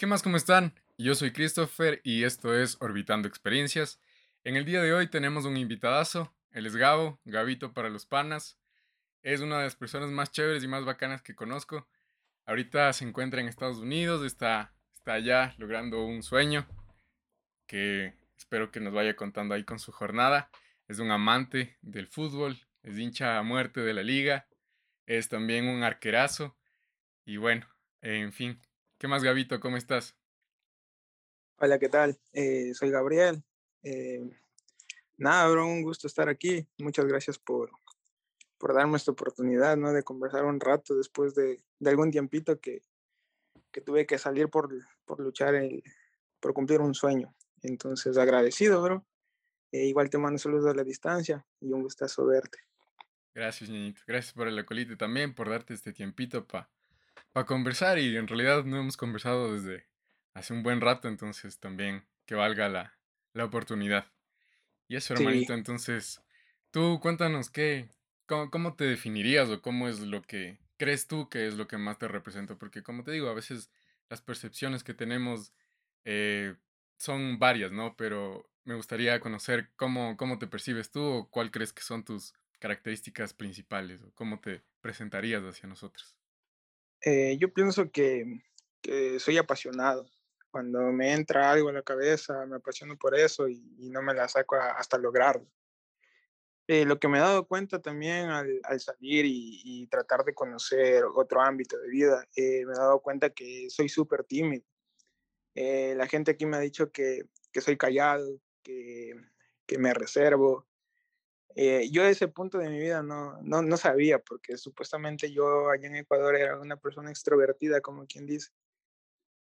¿Qué más? ¿Cómo están? Yo soy Christopher y esto es Orbitando Experiencias. En el día de hoy tenemos un invitadazo, él es Gabo, Gabito para los panas. Es una de las personas más chéveres y más bacanas que conozco. Ahorita se encuentra en Estados Unidos, está, está allá logrando un sueño que espero que nos vaya contando ahí con su jornada. Es un amante del fútbol, es hincha a muerte de la liga, es también un arquerazo y bueno, en fin. ¿Qué más, Gabito? ¿Cómo estás? Hola, ¿qué tal? Eh, soy Gabriel. Eh, nada, bro, un gusto estar aquí. Muchas gracias por, por darme esta oportunidad, ¿no? De conversar un rato después de, de algún tiempito que, que, tuve que salir por, por luchar, por cumplir un sueño. Entonces, agradecido, bro. Eh, igual te mando saludos a la distancia y un gustazo verte. Gracias, niñito. Gracias por el acolite también, por darte este tiempito para pa conversar. Y en realidad no hemos conversado desde hace un buen rato, entonces también que valga la, la oportunidad. Y eso, hermanito, entonces, tú cuéntanos qué, cómo, cómo, te definirías o cómo es lo que crees tú que es lo que más te representa. Porque como te digo, a veces las percepciones que tenemos eh, son varias, ¿no? Pero me gustaría conocer cómo, cómo te percibes tú o cuál crees que son tus características principales o cómo te presentarías hacia nosotros? Eh, yo pienso que, que, soy apasionado. Cuando me entra algo en la cabeza, me apasiono por eso y, y no me la saco a, hasta lograrlo. Eh, lo que me he dado cuenta también al, al salir y, y, tratar de conocer otro ámbito de vida, eh, me he dado cuenta que soy súper tímido. Eh, la gente aquí me ha dicho que, que soy callado, que, que me reservo, eh, yo a ese punto de mi vida no, no, no, sabía, porque supuestamente yo allá en Ecuador era una persona extrovertida, como quien dice.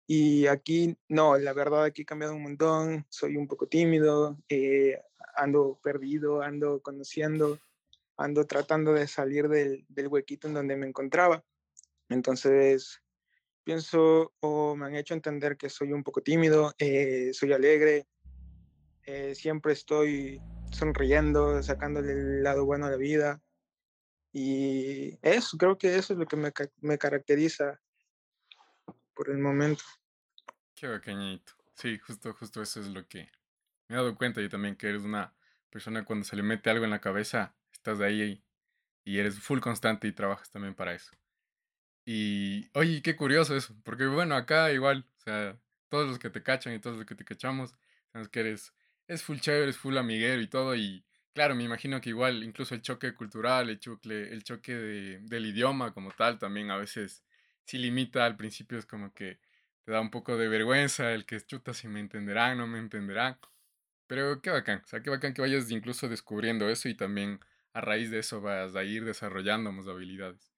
Y aquí, no, la verdad aquí he cambiado un montón, soy un poco tímido, eh, ando perdido, ando conociendo, ando tratando de salir del, del, huequito en donde me encontraba. Entonces, pienso o me han hecho entender que soy un poco tímido, eh, soy alegre, eh, siempre estoy sonriendo, sacándole el lado bueno a la vida. Y eso, creo que eso es lo que me, me caracteriza por el momento. Qué pequeñito. Sí, justo, justo eso es lo que me he dado cuenta yo también, que eres una persona cuando se le mete algo en la cabeza, estás de ahí y eres full constante y trabajas también para eso. Y, oye, qué curioso eso, porque bueno, acá igual, o sea, todos los que te cachan y todos los que te cachamos, sabes que eres es full chévere, es full amiguero y todo. Y claro, me imagino que igual incluso el choque cultural, el choque, el choque de, del idioma como tal, también a veces sí limita. Al principio es como que te da un poco de vergüenza el que chuta si me entenderán, no me entenderán. Pero qué bacán, o sea, qué bacán que vayas incluso descubriendo eso y también a raíz de eso vas a ir desarrollando más habilidades.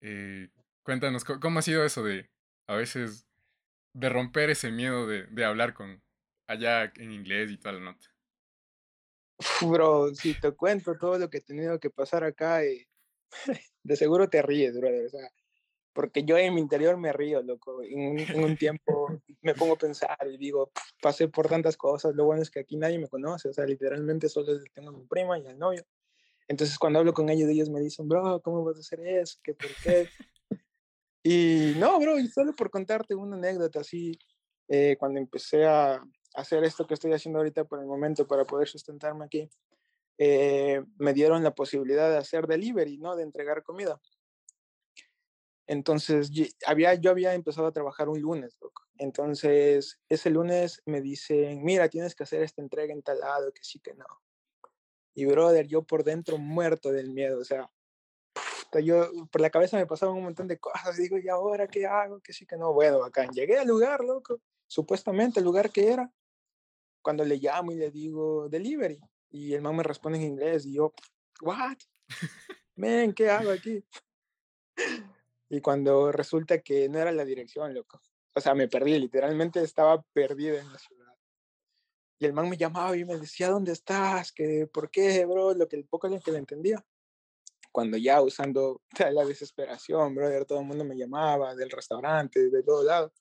Eh, cuéntanos, ¿cómo ha sido eso de a veces de romper ese miedo de, de hablar con, allá en inglés y toda la nota? Bro, si te cuento todo lo que he tenido que pasar acá, eh, de seguro te ríes, brother. O sea, porque yo en mi interior me río, loco. En un, en un tiempo me pongo a pensar y digo, pasé por tantas cosas. Lo bueno es que aquí nadie me conoce. O sea, literalmente solo tengo a mi prima y al novio. Entonces, cuando hablo con ellos, ellos me dicen, bro, ¿cómo vas a hacer eso? ¿Qué por qué? y no, bro, y solo por contarte una anécdota así, eh, cuando empecé a, hacer esto que estoy haciendo ahorita por el momento para poder sustentarme aquí, eh, me dieron la posibilidad de hacer delivery, ¿no? De entregar comida. Entonces, yo había, yo había empezado a trabajar un lunes, loco. Entonces, ese lunes me dicen, mira, tienes que hacer esta entrega en tal lado, que sí, que no. Y, brother, yo por dentro muerto del miedo, o sea, yo por la cabeza me pasaban un montón de cosas, digo, ¿y ahora qué hago? Que sí, que no. Bueno, acá llegué al lugar, loco, supuestamente el lugar que era, cuando le llamo y le digo delivery y el man me responde en inglés y yo, what? Men, ¿qué hago aquí? Y cuando resulta que no era la dirección, loco. O sea, me perdí, literalmente estaba perdida en la ciudad. Y el man me llamaba y me decía, ¿dónde estás? ¿Qué, ¿Por qué, bro? Lo que poco que le entendía. Cuando ya usando la desesperación, brother, todo el mundo me llamaba del restaurante, de todo lado.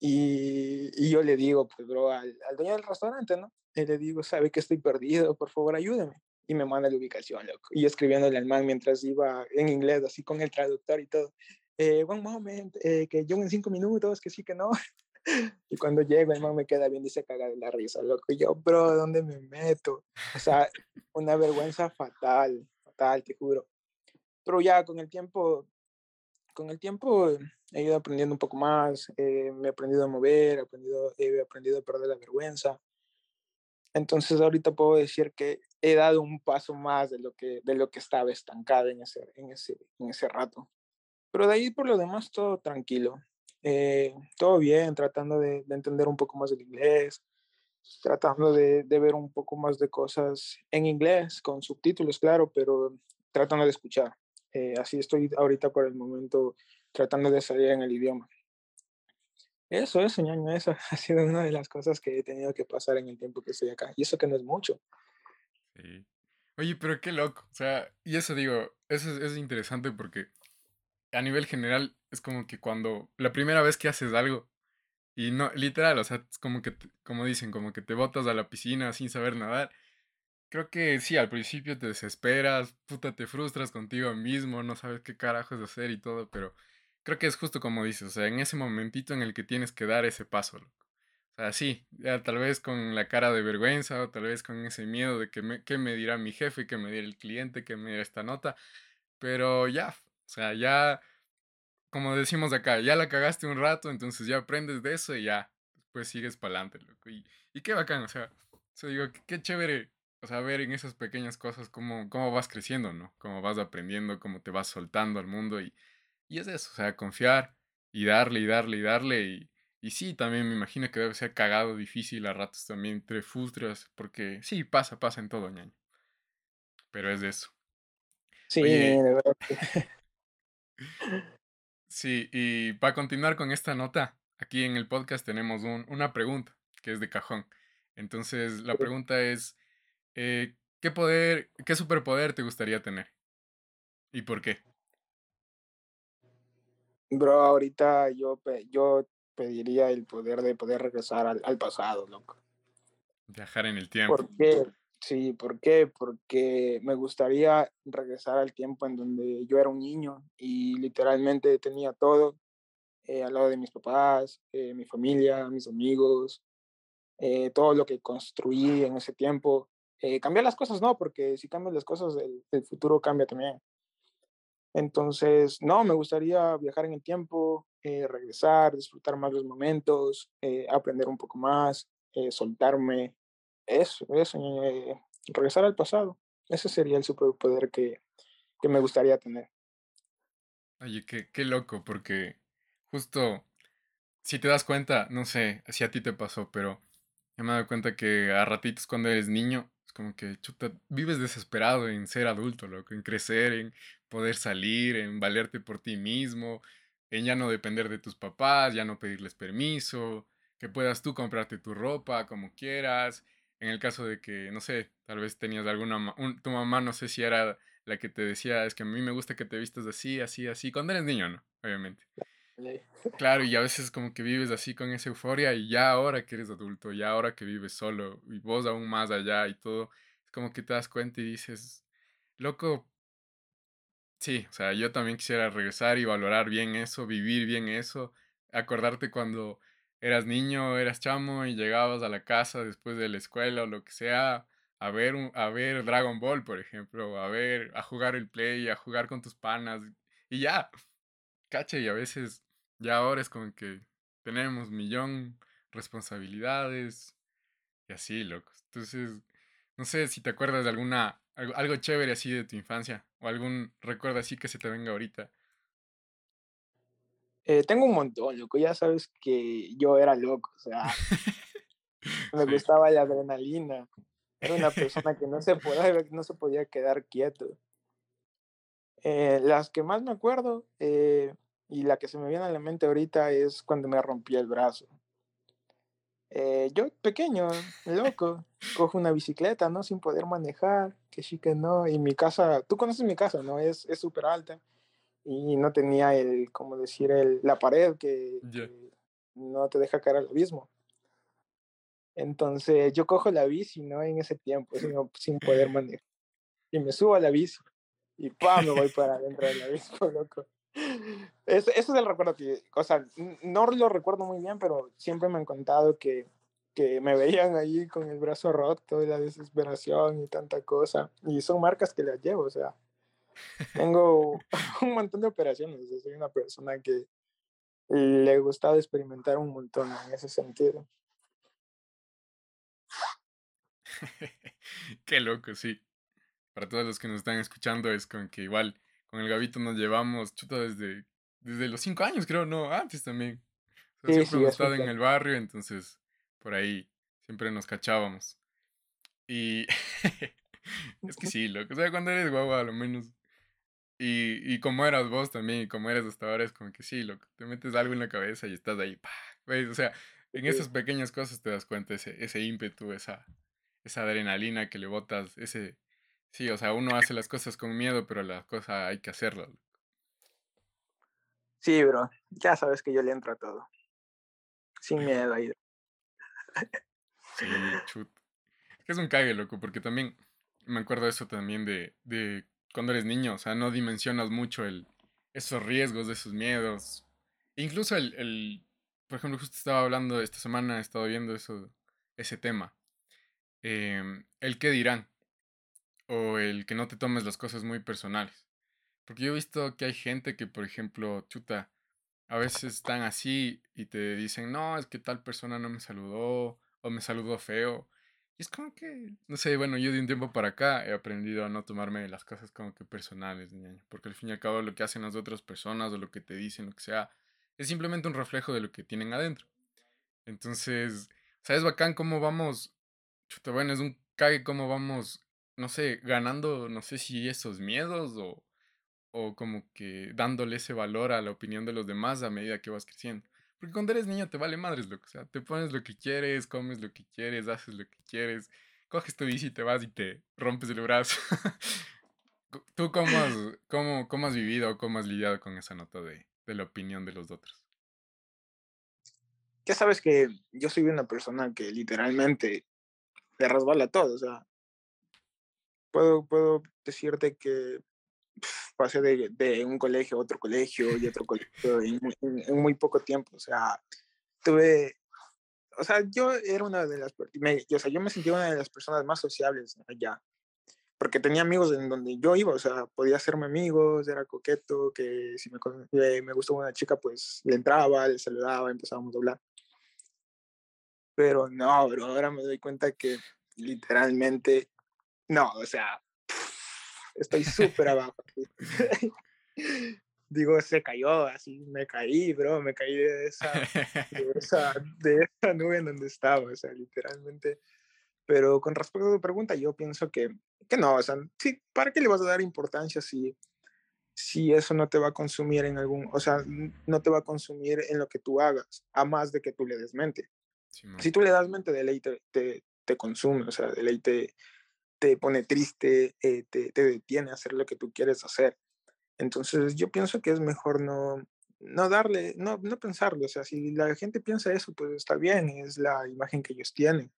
Y, y, yo le digo, pues, bro, al, al, dueño del restaurante, ¿no? Y le digo, sabe que estoy perdido, por favor, ayúdeme. Y me manda la ubicación, loco. Y escribiéndole al man mientras iba en inglés, así con el traductor y todo. eh, one moment, eh, que yo en cinco minutos, que sí, que no. y cuando llego, el man me queda bien y se caga de la risa, loco. Y yo, bro, ¿dónde me meto? O sea, una vergüenza fatal, fatal, te juro. Pero ya con el tiempo, con el tiempo he ido aprendiendo un poco más, eh, me he aprendido a mover, he aprendido, he aprendido a perder la vergüenza. Entonces ahorita puedo decir que he dado un paso más de lo que, de lo que estaba estancado en ese, en, ese, en ese rato. Pero de ahí por lo demás todo tranquilo. Eh, todo bien, tratando de, de, entender un poco más el inglés, tratando de, de, ver un poco más de cosas en inglés, con subtítulos, claro, pero tratando de escuchar. Eh, así estoy ahorita por el momento tratando de salir en el idioma. Eso, eso, ñaño, eso ha sido una de las cosas que he tenido que pasar en el tiempo que estoy acá. Y eso que no es mucho. Sí. Oye, pero qué loco. O sea, y eso digo, eso es, es interesante porque a nivel general es como que cuando la primera vez que haces algo y no, literal, o sea, es como que, como dicen, como que te botas a la piscina sin saber nadar. Creo que sí, al principio te desesperas, puta, te frustras contigo mismo, no sabes qué carajos hacer y todo, pero creo que es justo como dices, o sea, en ese momentito en el que tienes que dar ese paso, loco. O sea, sí, ya tal vez con la cara de vergüenza o tal vez con ese miedo de que me, qué me dirá mi jefe, qué me dirá el cliente, qué me dirá esta nota, pero ya, o sea, ya, como decimos acá, ya la cagaste un rato, entonces ya aprendes de eso y ya, después sigues para adelante, loco. Y, y qué bacán, o sea, o sea digo, qué, qué chévere o sea, ver en esas pequeñas cosas cómo, cómo vas creciendo, ¿no? Cómo vas aprendiendo, cómo te vas soltando al mundo y, y es eso, o sea, confiar y darle y darle y darle y, y sí, también me imagino que debe ser cagado, difícil, a ratos también te frustras, porque sí, pasa, pasa en todo, ñaño. Pero es de eso. Sí, Oye, de verdad. sí, y para continuar con esta nota, aquí en el podcast tenemos un, una pregunta que es de cajón. Entonces, la pregunta es, eh, ¿qué poder, qué superpoder te gustaría tener? ¿Y por qué? Bro, ahorita yo, yo pediría el poder de poder regresar al, al pasado, loco. Viajar en el tiempo. ¿Por qué? Sí, ¿por qué? Porque me gustaría regresar al tiempo en donde yo era un niño y literalmente tenía todo eh, al lado de mis papás, eh, mi familia, mis amigos, eh, todo lo que construí en ese tiempo. Eh, cambiar las cosas no, porque si cambias las cosas, el, el, futuro cambia también. Entonces, no, me gustaría viajar en el tiempo, eh, regresar, disfrutar más los momentos, eh, aprender un poco más, eh, soltarme, eso, eso, regresar al pasado. Ese sería el superpoder que, que me gustaría tener. Oye, qué, qué loco, porque justo, si te das cuenta, no sé si a ti te pasó, pero me he dado cuenta que a ratitos cuando eres niño, es como que, vives desesperado en ser adulto, loco, en crecer, en poder salir, en valerte por ti mismo, en ya no depender de tus papás, ya no pedirles permiso, que puedas tú comprarte tu ropa como quieras. En el caso de que, no sé, tal vez tenías alguna, un, tu mamá no sé si era la que te decía, es que a mí me gusta que te vistas así, así, así, cuando eres niño, ¿no? Obviamente. Claro, y a veces como que vives así con esa euforia y ya ahora que eres adulto, ya ahora que vives solo y vos aún más allá y todo, es como que te das cuenta y dices, loco, sí, o sea, yo también quisiera regresar y valorar bien eso, vivir bien eso, acordarte cuando eras niño, eras chamo y llegabas a la casa después de la escuela o lo que sea, a ver, a ver Dragon Ball, por ejemplo, a ver, a jugar el play, a jugar con tus panas y ya, caché, y a veces ya ahora es como que tenemos millón responsabilidades y así, locos. Entonces, no sé si te acuerdas de alguna, algo, algo chévere así de tu infancia o algún recuerdo así que se te venga ahorita. Eh, tengo un montón, loco. Ya sabes que yo era loco, o sea, me sí. gustaba la adrenalina. Era una persona que no se podía, no se podía quedar quieto. Eh, las que más me acuerdo, eh, y la que se me viene a la mente ahorita es cuando me rompí el brazo. Eh, yo pequeño, loco, cojo una bicicleta, ¿no? Sin poder manejar, que sí que no. Y mi casa, tú conoces mi casa, ¿no? Es súper alta. Y no tenía el, como decir, el, la pared que, Ya. que no te deja caer al abismo. Entonces yo cojo la bici, ¿no? En ese tiempo, sin, sin poder manejar. Y me subo a la bici. Y pa, me voy para adentro del abismo, loco. Eso, es el recuerdo que, o sea, no lo recuerdo muy bien, pero siempre me han contado que, que me veían ahí con el brazo roto, la desesperación y tanta cosa. Y son marcas que las llevo, o sea, tengo un montón de operaciones. soy una persona que le ha gustado experimentar un montón en ese sentido. Qué loco, sí. Para todos los que nos están escuchando, es con que igual con el Gabito nos llevamos chuta desde, desde los cinco años, creo, no, antes también. siempre hemos estado en el barrio, entonces por ahí siempre nos cachábamos. Y es que sí, loco. O sea, cuando eres guagua, a lo menos. Y, y como eras vos también, y como eres hasta ahora, es como que sí, loco. Te metes algo en la cabeza y estás ahí. O sea, en esas pequeñas cosas te das cuenta ese, ese ímpetu, esa, esa adrenalina que le botas, ese... Sí, o sea, uno hace las cosas con miedo, pero la cosa hay que hacerla. Sí, bro. Ya sabes que yo le entro a todo. Sin miedo ahí. Sí, chut. Es un cague, loco, porque también me acuerdo de eso también de, de cuando eres niño, o sea, no dimensionas mucho el, esos riesgos, de esos miedos. Incluso el, el, por ejemplo, justo estaba hablando esta semana, he estado viendo eso, ese tema. Em, el qué dirán, o el que no te tomes las cosas muy personales. Porque yo he visto que hay gente que, por ejemplo, chuta, a veces están así y te dicen, no, es que tal persona no me saludó o me saludó feo. Y es como que, no sé, bueno, yo de un tiempo para acá he aprendido a no tomarme las cosas como que personales, porque al fin y al cabo lo que hacen las otras personas o lo que te dicen, lo que sea, es simplemente un reflejo de lo que tienen adentro. Entonces, ¿sabes bacán cómo vamos? Chuta, bueno, es un cague cómo vamos, no sé, ganando, no sé si esos miedos o o como que dándole ese valor a la opinión de los demás a medida que vas creciendo. Porque cuando eres niño te vale madres, loco. O sea, te pones lo que quieres, comes lo que quieres, haces lo que quieres, coges tu bici y te vas y te rompes el brazo. ¿Tú cómo has, cómo, cómo has vivido, cómo has lidiado con esa nota de, de la opinión de los otros? Ya sabes que yo soy una persona que literalmente le resbala todo. O sea, puedo, puedo decirte que pasé de, de, un colegio a otro colegio y otro colegio en, en, muy poco tiempo. O sea, tuve, o sea, yo era una de las, me, o sea, yo me sentía una de las personas más sociables allá, porque tenía amigos en donde yo iba, o sea, podía hacerme amigos, era coqueto, que si me, eh, me gustaba una chica, pues le entraba, le saludaba, empezábamos a hablar. Pero no, bro, ahora me doy cuenta que literalmente, no, o sea, estoy súper abajo. Digo, se cayó, así me caí, bro, me caí de esa, de esa, de esa nube en donde estaba, o sea, literalmente. Pero con respecto a tu pregunta, yo pienso que, que no, o sea, sí, ¿para qué le vas a dar importancia si, si eso no te va a consumir en algún, o sea, no te va a consumir en lo que tú hagas, a más de que tú le des mente? si tú le das mente, de ley te, te, te consume, o sea, de ley te, te pone triste, eh, te, te, detiene a hacer lo que tú quieres hacer. Entonces yo pienso que es mejor no, no darle, no, no pensarlo. O sea, si la gente piensa eso, pues está bien, es la imagen que ellos tienen.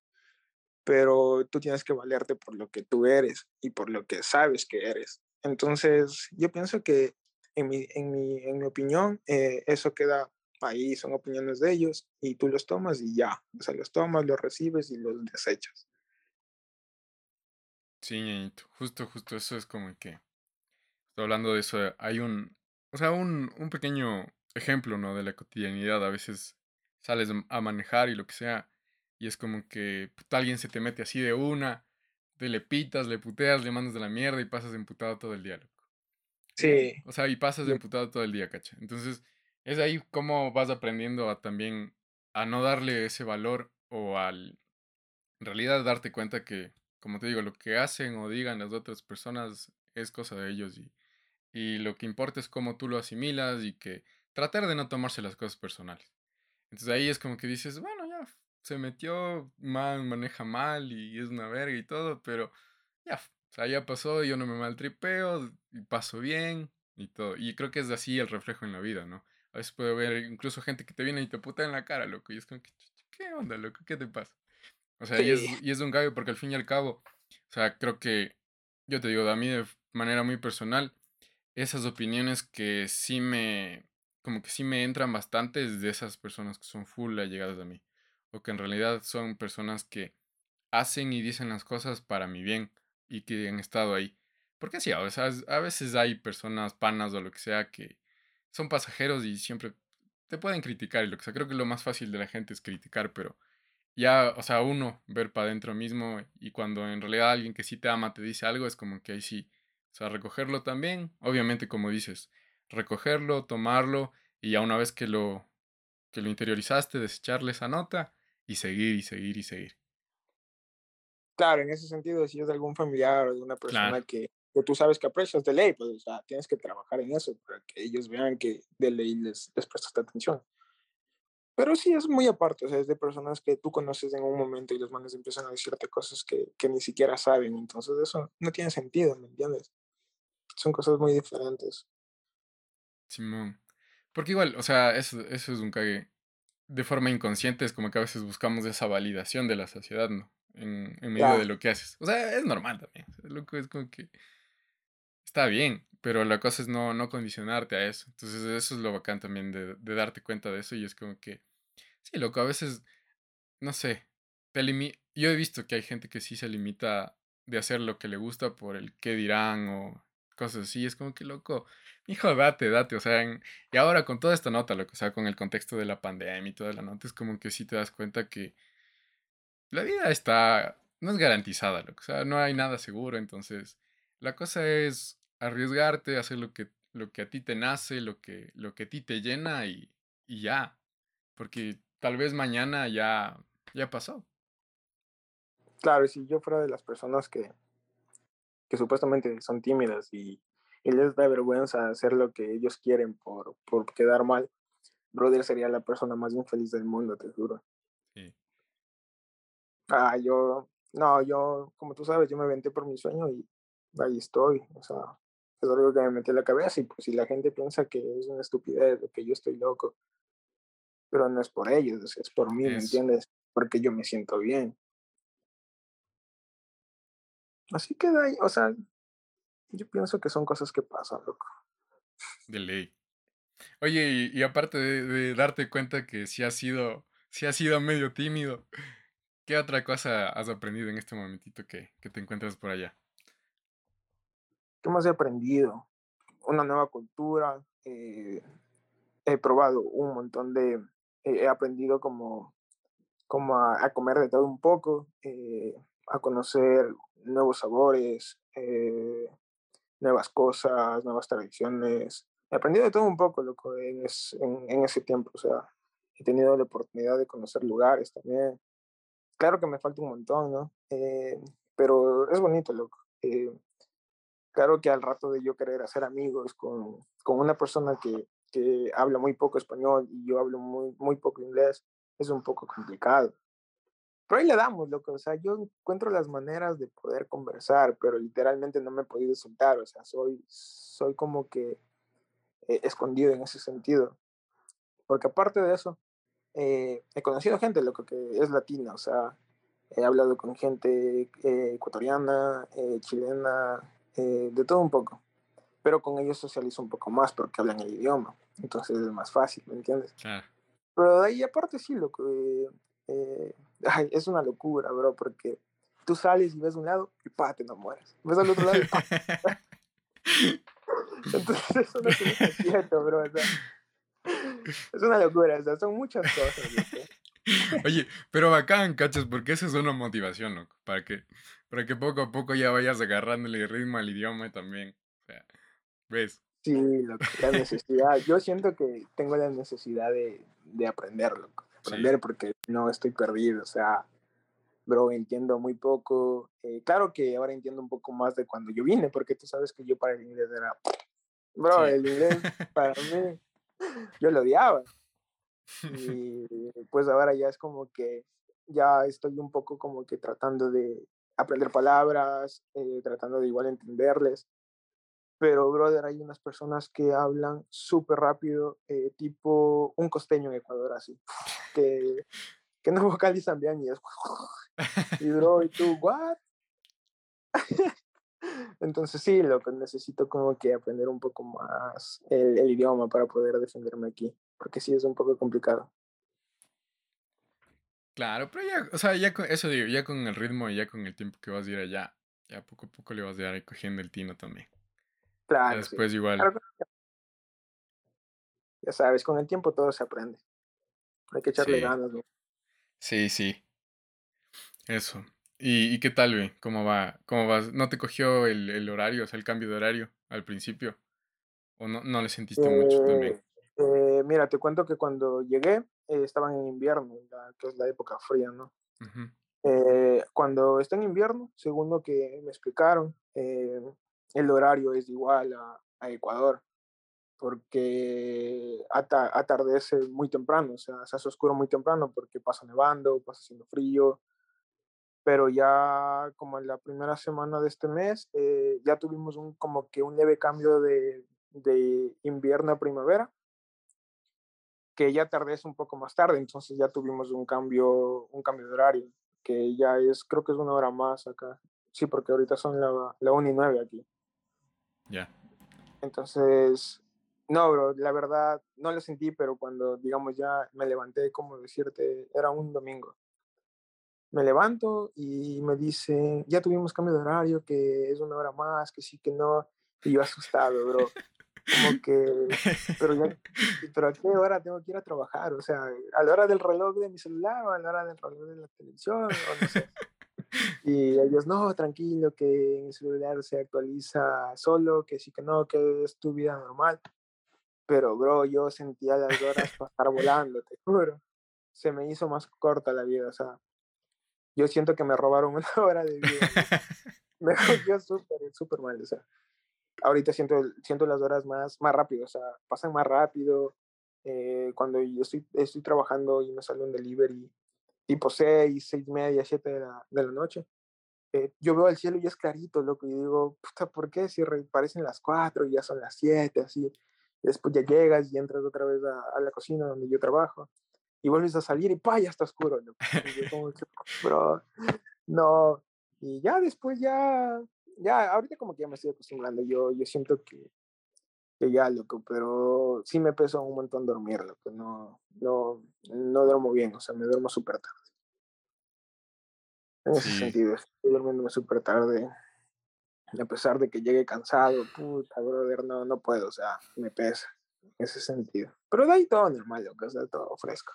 Pero tú tienes que valerte por lo que tú eres y por lo que sabes que eres. Entonces yo pienso que en mi, en mi, en mi opinión, eh, eso queda ahí, son opiniones de ellos y tú los tomas y ya. O sea, los tomas, los recibes y los desechas. Sí, justo, justo eso es como que, estoy hablando de eso, hay un, o sea, un, un pequeño ejemplo, ¿no? De la cotidianidad, a veces sales a manejar y lo que sea, y es como que alguien se te mete así de una, te le pitas, le puteas, le mandas de la mierda y pasas emputado todo el día, loco. Sí. O sea, y pasas emputado todo el día, cacha. Entonces, es ahí como vas aprendiendo a también a no darle ese valor o al, en realidad, darte cuenta que como te digo, lo que hacen o digan las otras personas es cosa de ellos y, y lo que importa es cómo tú lo asimilas y que tratar de no tomarse las cosas personales. Entonces ahí es como que dices, bueno, ya se metió mal, maneja mal y es una verga y todo, pero ya, o sea, ya pasó, yo no me maltripeo y paso bien y todo. Y creo que es así el reflejo en la vida, ¿no? A veces puede haber incluso gente que te viene y te puta en la cara, loco, y es como que, ¿qué onda, loco? ¿Qué te pasa? O sea, y, es, y es un gallo porque al fin y al cabo, o sea, creo que, yo te digo, a mí de manera muy personal, esas opiniones que sí me, como que sí me entran bastantes de esas personas que son full allegadas a mí, o que en realidad son personas que hacen y dicen las cosas para mi bien y que han estado ahí. Porque sí, a veces, a veces hay personas panas o lo que sea que son pasajeros y siempre te pueden criticar y lo que sea. Creo que lo más fácil de la gente es criticar, pero ya, o sea, uno ver para adentro mismo y cuando en realidad alguien que sí te ama te dice algo, es como que ahí sí, o sea, recogerlo también, obviamente como dices, recogerlo, tomarlo y ya una vez que lo, que lo interiorizaste, desecharle esa nota y seguir y seguir y seguir. Claro, en ese sentido, si es de algún familiar o de una persona que, que, tú sabes que aprecias de ley, pues o sea, tienes que trabajar en eso para que ellos vean que de ley les, les prestaste atención. Pero sí es muy aparte, o sea, es de personas que tú conoces en un momento y los manes empiezan a decirte cosas que, que ni siquiera saben, entonces eso no tiene sentido, ¿me entiendes? Son cosas muy diferentes. Simón. Porque igual, o sea, eso, eso es un cague. De forma inconsciente es como que a veces buscamos esa validación de la sociedad, ¿no? En, en medio de lo que haces. O sea, es normal también. Loco, es como que está bien, pero la cosa es no, no condicionarte a eso. Entonces eso es lo bacán también de, de darte cuenta de eso y es como que, sí, loco, a veces, no sé, te yo he visto que hay gente que sí se limita de hacer lo que le gusta por el qué dirán o cosas así. Es como que, loco, hijo, date, date. O sea, y ahora con toda esta nota, lo que sea, con el contexto de la pandemia y toda la nota, es como que sí te das cuenta que la vida está, no es garantizada, lo que sea, no hay nada seguro. Entonces, la cosa es arriesgarte, hacer lo que, lo que a ti te nace, lo que, lo que a ti te llena y, y ya. Porque tal vez mañana ya, ya pasó. Claro, si yo fuera de las personas que, que supuestamente son tímidas y, y, les da vergüenza hacer lo que ellos quieren por, por quedar mal, brother sería la persona más infeliz del mundo, te juro. Sí. Ah, yo, no, yo, como tú sabes, yo me venté por mi sueño y ahí estoy. O sea, es algo que me metí en la cabeza y pues si la gente piensa que es una estupidez o que yo estoy loco, pero no es por ellos, es por mí, ¿me entiendes? Porque yo me siento bien. Así que, ahí, o sea, yo pienso que son cosas que pasan, loco. De ley. Oye, y, aparte de, darte cuenta que si has sido, si has sido medio tímido, ¿qué otra cosa has aprendido en este momentito que, que te encuentras por allá? ¿Qué más he aprendido? Una nueva cultura. Eh, he probado un montón de... Eh, he aprendido como, como a, comer de todo un poco, eh, a conocer nuevos sabores, nuevas cosas, nuevas tradiciones. He aprendido de todo un poco, loco, en, en, ese tiempo. O sea, he tenido la oportunidad de conocer lugares también. Claro que me falta un montón, ¿no? pero es bonito, loco claro que al rato de yo querer hacer amigos con, con una persona que, que, habla muy poco español y yo hablo muy, muy poco inglés, es un poco complicado. Pero ahí le damos, loco. O sea, yo encuentro las maneras de poder conversar, pero literalmente no me he podido soltar. O sea, soy, soy como que eh, escondido en ese sentido. Porque aparte de eso, eh, he conocido gente, loco, que es latina. O sea, he hablado con gente eh, ecuatoriana, chilena, eh, de todo un poco. Pero con ellos socializo un poco más porque hablan el idioma. Entonces es más fácil, ¿me entiendes? Pero de ahí aparte sí, lo que... Eh, es una locura, bro, porque tú sales y ves un lado y pa, te enamoras. Ves al otro lado y Entonces eso no es cierto, bro. es una locura, o sea, son muchas cosas. Oye, pero bacán, cachas, porque esa es una motivación, loco, para que, para que poco a poco ya vayas agarrándole ritmo al idioma también. O sea, ¿ves? Sí, la necesidad. Yo siento que tengo la necesidad de, de aprenderlo, aprender porque no estoy perdido, o sea, bro, entiendo muy poco. Eh, claro que ahora entiendo un poco más de cuando yo vine, porque tú sabes que yo para el inglés era, bro, el inglés para mí, yo lo odiaba. Y pues ahora ya es como que ya estoy un poco como que tratando de aprender palabras, eh, tratando de igual entenderles. Pero, brother, hay unas personas que hablan súper rápido, eh, tipo un costeño en Ecuador, así, que, que no vocalizan bien y es... Y, bro, ¿y tú, what? Entonces sí, lo que necesito como que aprender un poco más el, el, idioma para poder defenderme aquí, porque sí es un poco complicado. Claro, pero ya, o sea, ya con eso digo, ya con el ritmo y ya con el tiempo que vas a ir allá, ya poco a poco le vas a ir cogiendo el tino también. Claro. después igual. ya sabes, con el tiempo todo se aprende. Hay que echarle ganas, ¿no? Sí, sí. Eso. ¿Y, ¿Y, qué tal, güey? ¿Cómo va? ¿Cómo vas? ¿No te cogió el, el, horario, o sea, el cambio de horario al principio? ¿O no, no le sentiste mucho también? Eh, eh, mira, te cuento que cuando llegué eh, estaban en invierno, que es la época fría, ¿no? cuando está en invierno, según lo que me explicaron, el horario es igual a, a Ecuador, porque atardece muy temprano, o sea, se hace oscuro muy temprano porque pasa nevando, pasa haciendo frío, pero ya como en la primera semana de este mes, eh, ya tuvimos un, como que un leve cambio de, de invierno a primavera, que ya tardece un poco más tarde, entonces ya tuvimos un cambio, un cambio de horario, que ya es, creo que es una hora más acá. Sí, porque ahorita son la, la 1 y 9 aquí. Ya. Entonces, no, bro, la verdad, no lo sentí, pero cuando, digamos, ya me levanté, como decirte, era un domingo. Me levanto y me dice, ya tuvimos cambio de horario, que es una hora más, que sí, que no. Y yo asustado, bro. Como que, pero, ya, pero a qué hora tengo que ir a trabajar, o sea, a la hora del reloj de mi celular o a la hora del reloj de la televisión, o no sé. Y ellos, no, tranquilo, que en el celular se actualiza solo, que sí que no, que es tu vida normal. Pero, bro, yo sentía las horas pasar volando, te juro. Se me hizo más corta la vida, o sea, yo siento que me robaron una hora de vida. Me cogió súper, súper mal, o sea ahorita siento, siento las horas más, más rápido, o sea, pasan más rápido. Eh, cuando yo estoy, estoy trabajando y me sale un delivery tipo 6, 6 media, 7 de la, de la noche, eh, yo veo el cielo y es clarito, loco, y digo, puta, ¿por qué? Si parecen las 4 y ya son las 7, así. después ya llegas y entras otra vez a, a, la cocina donde yo trabajo y vuelves a salir y ¡pa! ya está oscuro, loco. Y yo como que, bro, no. Y ya después ya ya, ahorita como que ya me estoy acostumbrando. Yo, yo siento que, que ya, loco, pero sí me pesa un montón dormir, loco. No, no, no duermo bien, o sea, me duermo súper tarde. En ese sentido, estoy durmiéndome súper tarde. A pesar de que llegue cansado, puta, brother, no, no puedo, o sea, me pesa. En ese sentido. Pero de ahí todo normal, loco, o sea, todo fresco.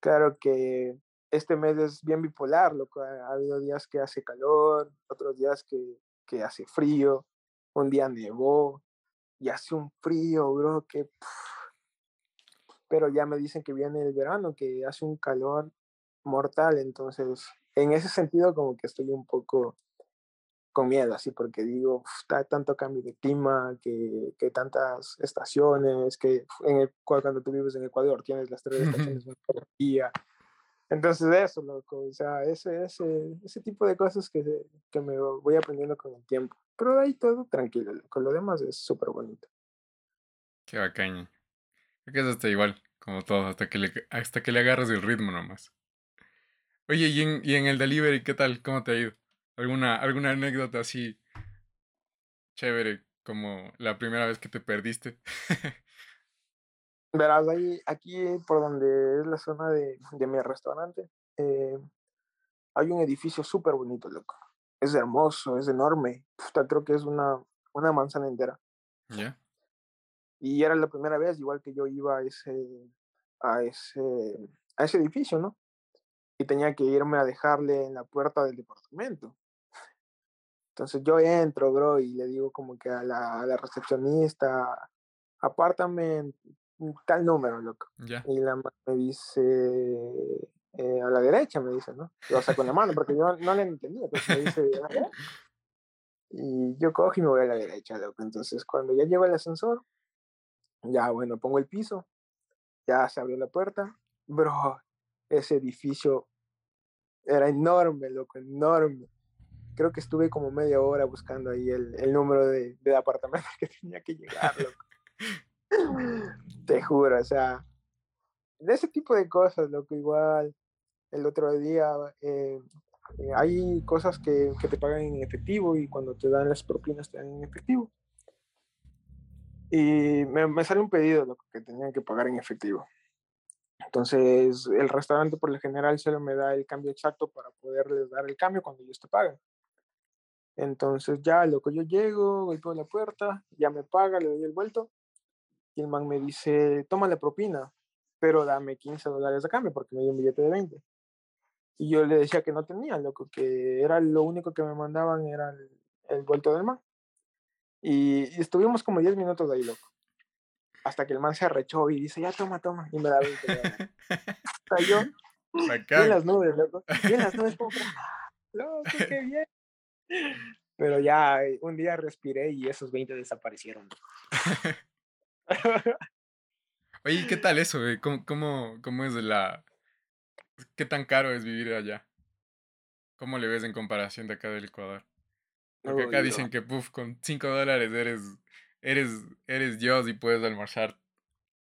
Claro que este mes es bien bipolar, loco. Ha, habido días que hace calor, otros días que, que hace frío, un día nevó y hace un frío, bro, que... Pero ya me dicen que viene el verano, que hace un calor mortal, entonces en ese sentido como que estoy un poco con miedo, así porque digo, está tanto cambio de clima, que, que tantas estaciones, que en el, cuando tú vives en Ecuador tienes las tres estaciones de día, entonces eso, loco, o sea, ese, ese, ese tipo de cosas que, que me voy aprendiendo con el tiempo. Pero de ahí todo tranquilo, con lo demás es súper bonito. Qué bacán. Creo que es hasta igual, como todo, hasta que le, hasta que le agarras el ritmo nomás. Oye, ¿y en, y en el delivery qué tal? ¿Cómo te ha ido? ¿Alguna, alguna anécdota así chévere como la primera vez que te perdiste? Verás, ahí, aquí por donde es la zona de, de mi restaurante, eh, hay un edificio súper bonito, loco. Es hermoso, es enorme. Puta, creo que es una, una manzana entera. ¿Ya? Y era la primera vez, igual que yo iba a ese, a ese, a ese edificio, ¿no? Y tenía que irme a dejarle en la puerta del departamento. Entonces yo entro, bro, y le digo como que a la, a la recepcionista, apártame tal número, loco. Y la me dice, eh, a la derecha, me dice, ¿no? O sea, con la mano, porque yo no le entendía, pues me dice, y yo cojo y me voy a la derecha, loco. Entonces, cuando ya llego al ascensor, ya, bueno, pongo el piso, ya se abrió la puerta, bro, ese edificio era enorme, loco, enorme. Creo que estuve como media hora buscando ahí el, el número de, de apartamento que tenía que llegar, loco. Te juro, o sea, de ese tipo de cosas, lo que igual el otro día eh, Eh, hay cosas que, que, te pagan en efectivo y cuando te dan las propinas te dan en efectivo. Y me, me sale un pedido de lo que tenían que pagar en efectivo. Entonces, el restaurante por lo general solo me da el cambio exacto para poderles dar el cambio cuando ellos te pagan. Entonces, ya lo que yo llego, golpeo la puerta, ya me paga, le doy el vuelto. Y el man me dice, toma la propina, pero dame 15 dólares de cambio porque me dio un billete de 20. Y yo le decía que no tenía, loco, que era lo único que me mandaban era el, el vuelto del man. Y, y estuvimos como 10 minutos ahí, loco hasta que el man se arrechó y dice, ya toma, toma, y me da 20 dólares. o sea, yo, en las nubes, loco, en las nubes, como, loco, qué bien. Pero ya eh, un día respiré y esos 20 desaparecieron. Oye, ¿qué tal eso, güey? ¿Cómo, cómo, ¿Cómo es de la... ¿Qué tan caro es vivir allá? ¿Cómo le ves en comparación de acá del Ecuador? Porque acá dicen que, puff, con 5 dólares eres eres, eres Dios y puedes almorzar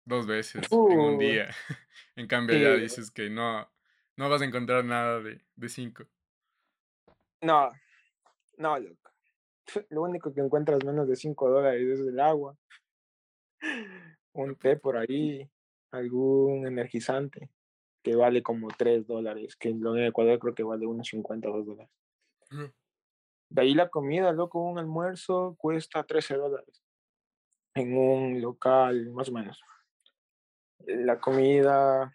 dos veces en un día. en cambio, ya dices que no, no vas a encontrar nada de, de cinco. No, no, loco. Lo único que encuentras menos de cinco dólares es el agua, un té por ahí, algún energizante que vale como tres dólares, que en Ecuador creo que vale unos 50 o dos dólares. De ahí la comida, loco, un almuerzo cuesta 13 dólares en un local, más o menos. La comida,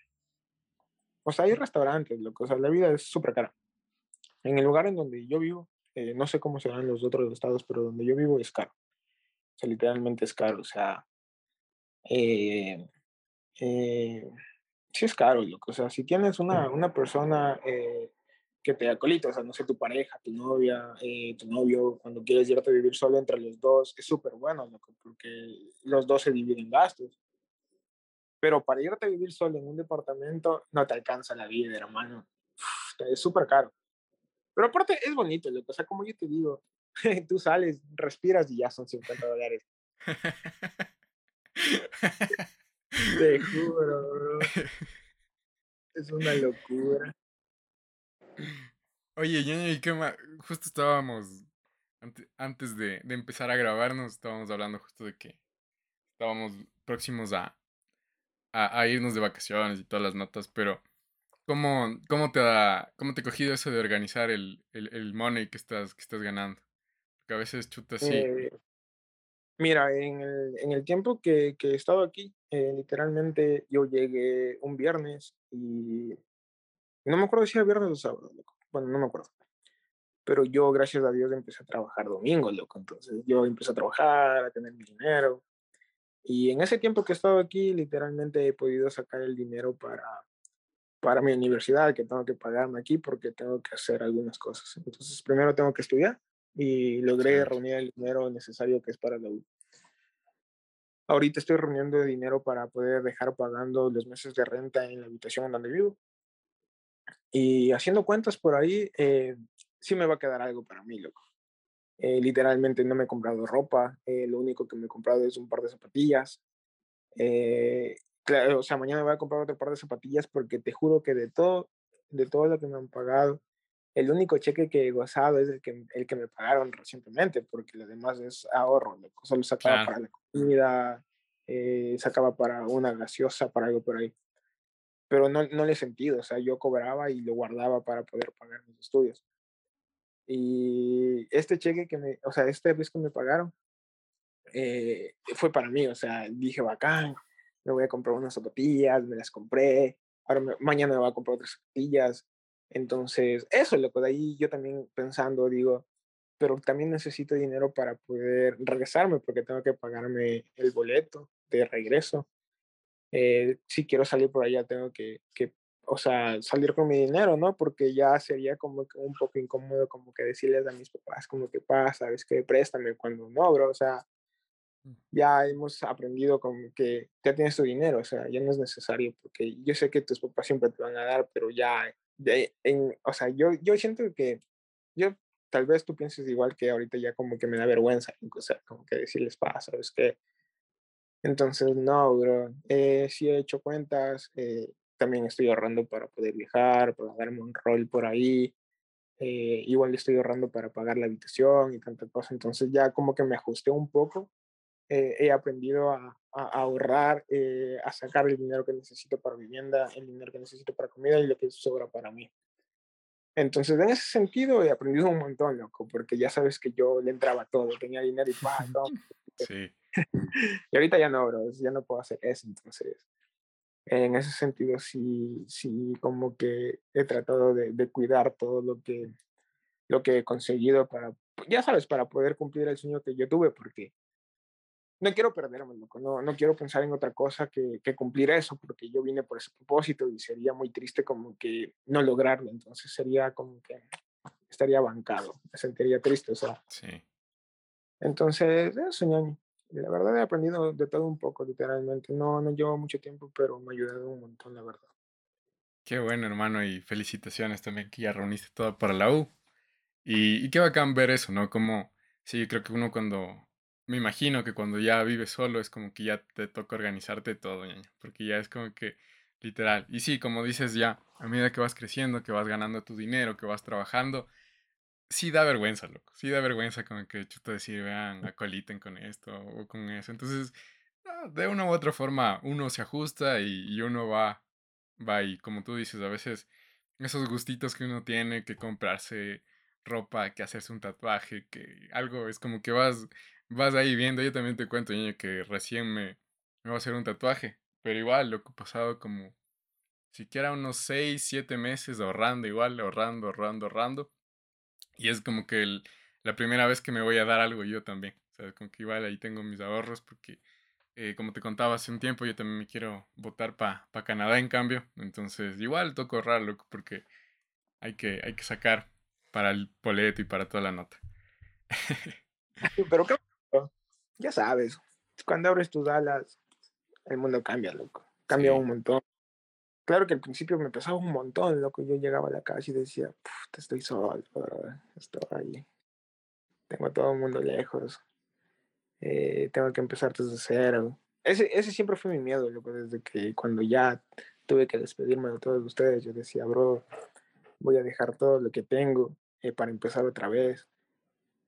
o sea, hay restaurantes, loco, o sea, la vida es súper cara. En el lugar en donde yo vivo, eh, no sé cómo serán los otros estados, pero donde yo vivo es caro. O sea, literalmente es caro, o sea, eh, eh, sí es caro, loco. O sea, si tienes una, una persona eh, que te acolita, o sea, no sé, tu pareja, tu novia, eh, tu novio, cuando quieres irte a vivir solo entre los dos, es súper bueno, porque los dos se dividen gastos. Pero para irte a vivir solo en un departamento, no te alcanza la vida, hermano. es súper caro. Pero aparte es bonito, loco. O sea, como yo te digo, tú sales, respiras y ya son 50 dólares. te juro, bro. Es una locura. Oye, ¿y qué más? Justo estábamos, antes de, de, empezar a grabarnos, estábamos hablando justo de que estábamos próximos a, a, a, irnos de vacaciones y todas las notas, pero ¿cómo, cómo te ha, cómo te ha cogido eso de organizar el, el, el money que estás, que estás ganando? Porque a veces chuta así. Eh, mira, en el, en el tiempo que, que he estado aquí, eh, literalmente yo llegué un viernes y no me acuerdo si era viernes o sábado, loco. Bueno, no me acuerdo. Pero yo, gracias a Dios, empecé a trabajar domingo, loco. Entonces yo empecé a trabajar, a tener mi dinero. Y en ese tiempo que he estado aquí, literalmente he podido sacar el dinero para, para mi universidad, que tengo que pagarme aquí porque tengo que hacer algunas cosas. Entonces, primero tengo que estudiar y logré reunir el dinero necesario que es para la U. Ahorita estoy reuniendo dinero para poder dejar pagando los meses de renta en la habitación donde vivo. Y haciendo cuentas por ahí, eh, sí me va a quedar algo para mí, loco. Eh, literalmente no me he comprado ropa, eh, lo único que me he comprado es un par de zapatillas. Claro, o sea, mañana me voy a comprar otro par de zapatillas porque te juro que de todo, de todo lo que me han pagado, el único cheque que he gozado es el que, el que me pagaron recientemente, porque lo demás es ahorro, loco. Solo sacaba para la comida, sacaba para una gaseosa, para algo por ahí pero no, no le he sentido, o sea, yo cobraba y lo guardaba para poder pagar mis estudios. Y este cheque que me, o sea, este vez que me pagaron, eh, fue para mí, o sea, dije, bacán, me voy a comprar unas zapatillas, me las compré, ahora mañana me voy a comprar otras zapatillas. Entonces, eso, loco, de ahí yo también pensando, digo, pero también necesito dinero para poder regresarme porque tengo que pagarme el boleto de regreso eh, si quiero salir por allá tengo que, que, o sea, salir con mi dinero, ¿no? Porque ya sería como que un poco incómodo como que decirles a mis papás como que pasa, sabes que préstame cuando no, bro, o sea, ya hemos aprendido como que ya tienes tu dinero, o sea, ya no es necesario, porque yo sé que tus papás siempre te van a dar, pero ya, en, o sea, yo, yo siento que, yo, tal vez tú pienses igual que ahorita ya como que me da vergüenza, o sea, como que decirles, pasa, sabes que entonces, no, bro. Eh, sí he hecho cuentas. Eh, también estoy ahorrando para poder viajar, para darme un rol por ahí. eh, igual estoy ahorrando para pagar la habitación y tanta cosa, entonces ya como que me ajusté un poco, eh, he aprendido a, a ahorrar, eh, a sacar el dinero que necesito para vivienda, el dinero que necesito para comida y lo que sobra para mí. Entonces, en ese sentido he aprendido un montón, loco, porque ya sabes que yo le entraba todo, tenía dinero y pa, todo. Sí. y ahorita ya no, bro, ya no puedo hacer eso, entonces en ese sentido sí, sí, como que he tratado de, de, cuidar todo lo que, lo que he conseguido para, ya sabes, para poder cumplir el sueño que yo tuve, porque no quiero perderme, loco, no, no quiero pensar en otra cosa que, que cumplir eso, porque yo vine por ese propósito y sería muy triste como que no lograrlo, entonces sería como que estaría bancado, me sentiría triste, o sea. Sí. Entonces, eso, ñaño la verdad he aprendido de todo un poco, literalmente. No, no llevo mucho tiempo, pero me ha ayudado un montón, la verdad. Qué bueno, hermano, y felicitaciones también que ya reuniste todo para la U. Y, y qué bacán ver eso, ¿no? Como, sí, creo que uno cuando, me imagino que cuando ya vives solo es como que ya te toca organizarte todo, ñaño, porque ya es como que, literal. Y sí, como dices ya, a medida que vas creciendo, que vas ganando tu dinero, que vas trabajando, sí da vergüenza, loco. Sí da vergüenza como que chuta decir, vean, acoliten con esto o con eso. Entonces, de una u otra forma, uno se ajusta y, uno va, va y como tú dices, a veces esos gustitos que uno tiene, que comprarse ropa, que hacerse un tatuaje, que algo es como que vas, vas ahí viendo. Yo también te cuento, niño, que recién me, me voy a hacer un tatuaje, pero igual, lo que he pasado como siquiera unos 6, 7 meses ahorrando, igual, ahorrando, ahorrando, ahorrando. Y es como que el, la primera vez que me voy a dar algo yo también. O sea, como que igual ahí tengo mis ahorros porque, eh, como te contaba hace un tiempo, yo también me quiero votar para pa Canadá en cambio. Entonces, igual toco ahorrar, porque hay que, hay que sacar para el boleto y para toda la nota. Pero ya sabes, cuando abres tus alas, el mundo cambia, loco. Cambia un montón. Claro que al principio me pesaba un montón, loco. Yo llegaba a la casa y decía, te estoy solo, estoy ahí. Tengo a todo el mundo lejos. Eh, tengo que empezar desde cero. Ese, ese siempre fue mi miedo, loco, desde que cuando ya tuve que despedirme de todos ustedes, yo decía, bro, voy a dejar todo lo que tengo eh, para empezar otra vez.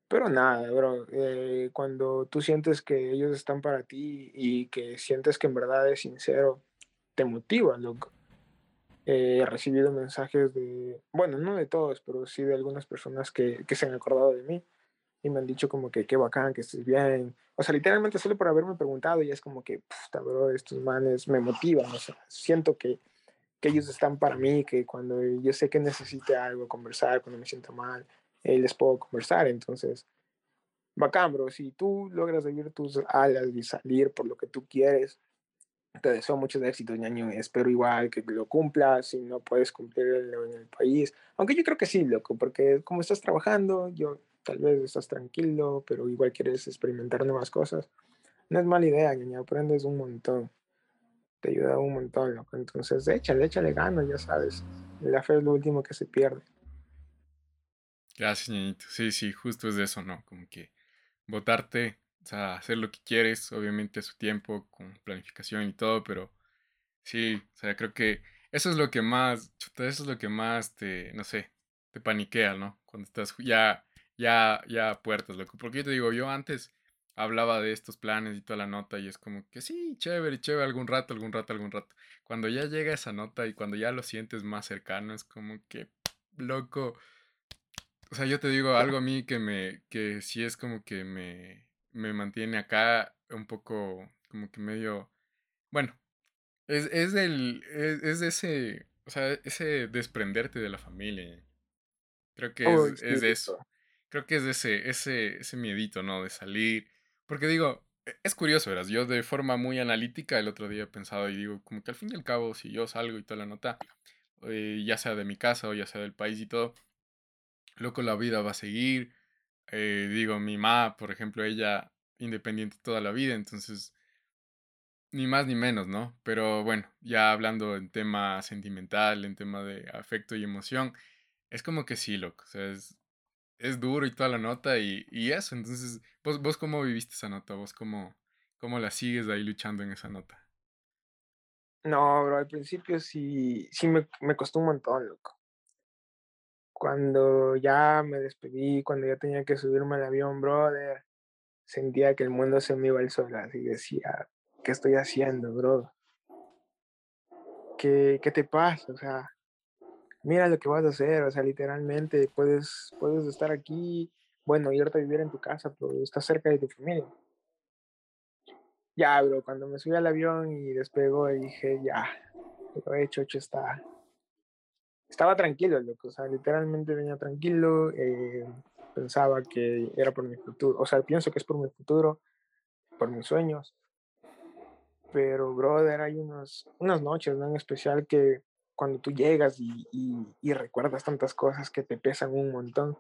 Pero nada, bro, eh, cuando tú sientes que ellos están para ti y que sientes que en verdad es sincero, te motiva, loco he recibido mensajes de, bueno, no de todos, pero sí de algunas personas que, que, se han acordado de mí y me han dicho como que qué bacán, que estés bien. O sea, literalmente solo por haberme preguntado y es como que, puta, bro, estos manes me motivan, o sea, siento que, que ellos están para mí, que cuando yo sé que necesite algo, conversar, cuando me siento mal, eh, les puedo conversar, entonces, bacán, bro, si tú logras vivir tus alas y salir por lo que tú quieres, te deseo muchos éxitos, ñaño. Espero igual que lo cumplas. Si no puedes cumplirlo en el país. Aunque yo creo que sí, loco, porque como estás trabajando, yo tal vez estás tranquilo, pero igual quieres experimentar nuevas cosas. No es mala idea, ñaño. Aprendes un montón. Te ayuda un montón, loco. Entonces, échale, échale ganas, ya sabes. La fe es lo último que se pierde. Gracias, ñañito. Sí, sí, justo es de eso, ¿no? Como que votarte o sea, hacer lo que quieres, obviamente a su tiempo, con planificación y todo, pero sí, o sea, creo que eso es lo que más, chuta, eso es lo que más te, no sé, te paniquea, ¿no? Cuando estás ya, ya, ya a puertas, loco. Porque yo te digo, yo antes hablaba de estos planes y toda la nota y es como que sí, chévere, chévere, algún rato, algún rato, algún rato. Cuando ya llega esa nota y cuando ya lo sientes más cercano, es como que, loco. O sea, yo te digo algo a mí que me, que sí es como que me, me mantiene acá un poco como que medio, bueno, es, es del, es, ese, o sea, ese desprenderte de la familia. Creo que es, es de eso. Creo que es de ese, ese, ese miedito, ¿no? De salir. Porque digo, e, es curioso, verás, yo de forma muy analítica el otro día he pensado y digo, como que al fin y al cabo, si yo salgo y toda la nota, eh, ya sea de mi casa o ya sea del país y todo, loco, la vida va a seguir, eh, digo, mi mamá, por ejemplo, ella independiente toda la vida, entonces, ni más ni menos, ¿no? Pero bueno, ya hablando en tema sentimental, en tema de afecto y emoción, es como que sí, loco, o sea, es, es duro y toda la nota y, y eso, entonces, ¿vos, vos cómo viviste esa nota? ¿Vos cómo, cómo la sigues ahí luchando en esa nota? No, bro, al principio sí, sí me, me costó un montón, loco cuando ya me despedí, cuando ya tenía que subirme al avión, brother, sentía que el mundo se me iba al sol, así decía, ¿qué estoy haciendo, bro? ¿Qué, ¿Qué te pasa? O sea, mira lo que vas a hacer, o sea, literalmente puedes, puedes estar aquí, bueno, irte a vivir en tu casa, pero estás cerca de tu familia. Ya, bro, cuando me subí al avión y despegó, dije, ya, lo he hecho, hecho está. Estaba tranquilo, loco, o sea, literalmente venía tranquilo, eh, pensaba que era por mi futuro, o sea, pienso que es por mi futuro, por mis sueños. Pero, brother, hay unos, unas noches, ¿no? En especial que cuando tú llegas y, y, recuerdas tantas cosas que te pesan un montón,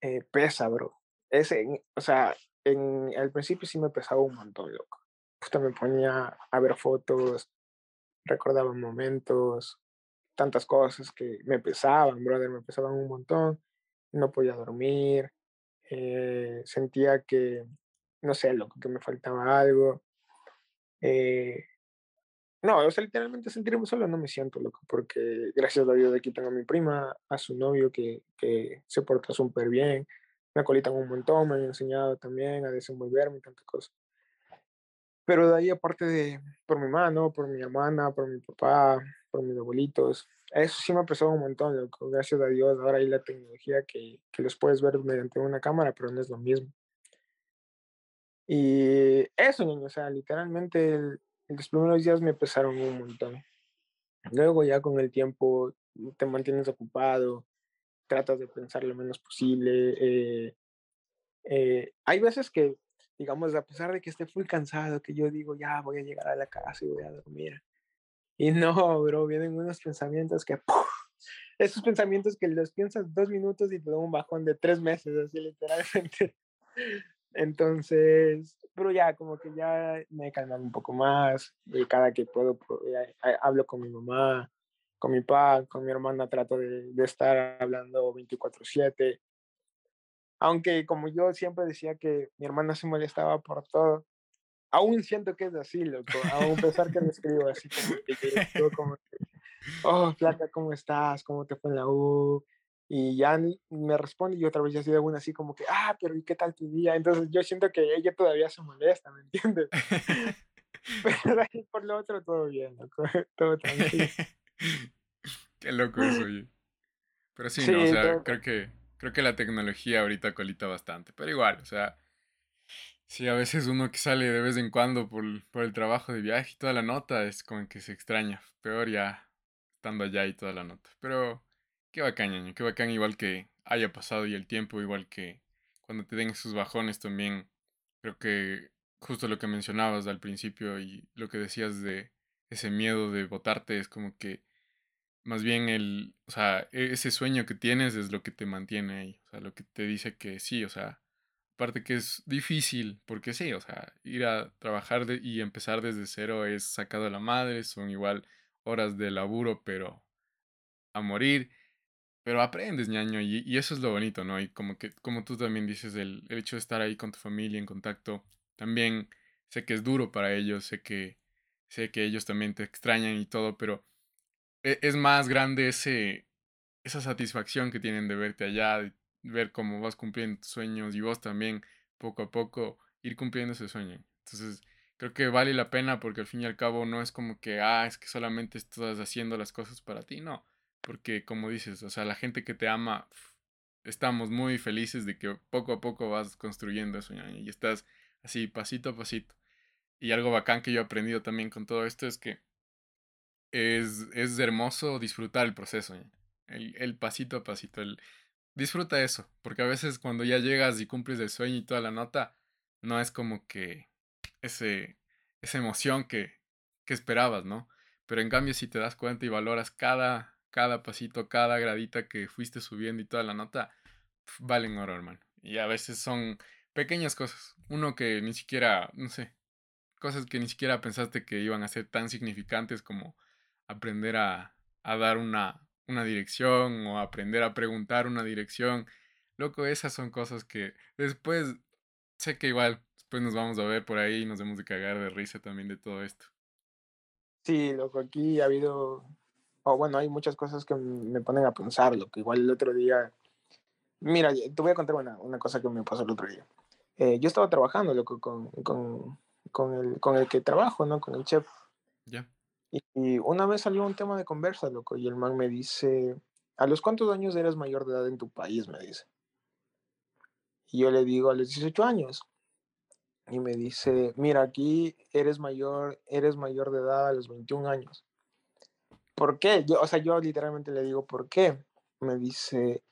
eh, pesa, bro. Ese, o sea, en, al principio sí me pesaba un montón, loco. Justo me ponía a ver fotos, recordaba momentos, tantas cosas que me pesaban, brother, me pesaban un montón. No podía dormir, eh, sentía que, no sé, loco, que me faltaba algo. Eh, no, o sea, literalmente sentirme solo no me siento, loco, porque gracias a Dios de aquí a mi prima, a su novio que, que se porta súper bien, me acolitan un montón, me han enseñado también a desenvolverme y tantas cosas. Pero de ahí, aparte de por mi mano, por mi hermana, por mi papá, por mis abuelitos, eso sí me ha pesado un montón, loco. Gracias a Dios, ahora hay la tecnología que, que los puedes ver mediante una cámara, pero no es lo mismo. Y eso, niño, o sea, literalmente los primeros días me pesaron un montón. Luego ya con el tiempo te mantienes ocupado, tratas de pensar lo menos posible. Eh, eh, hay veces que, digamos, a pesar de que esté muy cansado, que yo digo, ya voy a llegar a la casa y voy a dormir. Y no, bro, vienen unos pensamientos que, esos pensamientos que los piensas dos minutos y te dan un bajón de tres meses, así literalmente. Entonces, pero ya como que ya me he calmado un poco más y cada que puedo pues, hablo con mi mamá, con mi papá, con mi hermana trato de, de estar hablando 24/7. Aunque como yo siempre decía que mi hermana se molestaba por todo, aún siento que es así, loco, a pesar que me escribo así como que, como que, oh, flaca, ¿cómo estás? ¿Cómo te fue en la U? y ya me responde y otra vez ya sido una así como que, ah, pero ¿y qué tal tu día? Entonces yo siento que ella todavía se molesta, ¿me entiendes? pero ahí por lo otro todo bien, loco, todo tranquilo. qué loco eso, oye. Pero sí, no, o sea, creo que creo que la tecnología ahorita colita bastante, pero igual, o sea, sí, a veces uno que sale de vez en cuando por, por el trabajo de viaje y toda la nota es como que se extraña, peor ya estando allá y toda la nota, pero Qué bacán, ñaño, qué bacán igual que haya pasado y el tiempo, igual que cuando te den esos bajones también. Creo que justo lo que mencionabas al principio y lo que decías de ese miedo de votarte es como que más bien el, o sea, e-, ese sueño que tienes es lo que te mantiene ahí, o sea, lo que te dice que sí, o sea, aparte que es difícil, porque sí, o sea, ir a trabajar y empezar desde cero es sacado a la madre, son igual horas de laburo, pero a morir. Pero aprendes, ñaño, y, y, eso es lo bonito, ¿no? Y como que, como tú también dices, el, el, hecho de estar ahí con tu familia en contacto, también sé que es duro para ellos, sé que, sé que ellos también te extrañan y todo, pero es, más grande ese, esa satisfacción que tienen de verte allá, de ver cómo vas cumpliendo tus sueños y vos también, poco a poco, ir cumpliendo ese sueño. Entonces, creo que vale la pena porque al fin y al cabo no es como que, ah, es que solamente estás haciendo las cosas para ti, no porque como dices, o sea, la gente que te ama, estamos muy felices de que poco a poco vas construyendo eso y estás así pasito a pasito. Y algo bacán que yo he aprendido también con todo esto es que es, es hermoso disfrutar el proceso, el, el, pasito a pasito, el, disfruta eso, porque a veces cuando ya llegas y cumples el sueño y toda la nota, no es como que ese, esa emoción que, que esperabas, ¿no? Pero en cambio si te das cuenta y valoras cada, cada pasito, cada gradita que fuiste subiendo y toda la nota, valen oro, hermano. Y a veces son pequeñas cosas. Uno que ni siquiera, no sé, cosas que ni siquiera pensaste que iban a ser tan significantes como aprender a, a dar una, una dirección o aprender a preguntar una dirección. Loco, esas son cosas que después sé que igual después nos vamos a ver por ahí y nos hemos de cagar de risa también de todo esto. Sí, loco, aquí ha habido o bueno, hay muchas cosas que me ponen a pensar, lo que igual el otro día, mira, te voy a contar una, una cosa que me pasó el otro día. Eh, yo estaba trabajando, loco, con, con, con, el, con el que trabajo, ¿no? Con el chef. Ya. Y, una vez salió un tema de conversa, loco, y el man me dice, ¿a los cuántos años eres mayor de edad en tu país? Me dice. Y yo le digo, a los 18 años. Y me dice, mira, aquí eres mayor, eres mayor de edad a los 21 años. ¿Por qué? Yo, o sea, yo literalmente le digo, ¿por qué? Me dice,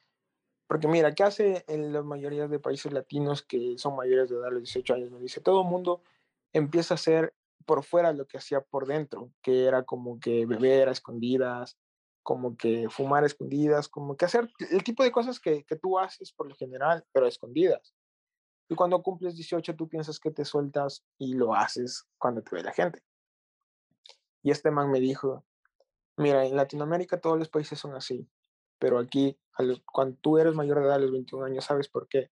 porque mira, ¿qué hace en la mayoría de países latinos que son mayores de edad a los 18 años? Me dice, todo el mundo empieza a hacer por fuera lo que hacía por dentro, que era como que beber a escondidas, como que fumar a escondidas, como que hacer el tipo de cosas que, que tú haces por lo general, pero a escondidas. Y cuando cumples 18, tú piensas que te sueltas y lo haces cuando te ve la gente. Y este man me dijo, mira, en Latinoamérica todos los países son así, pero aquí, cuando tú eres mayor de edad a los 21 años, ¿sabes por qué?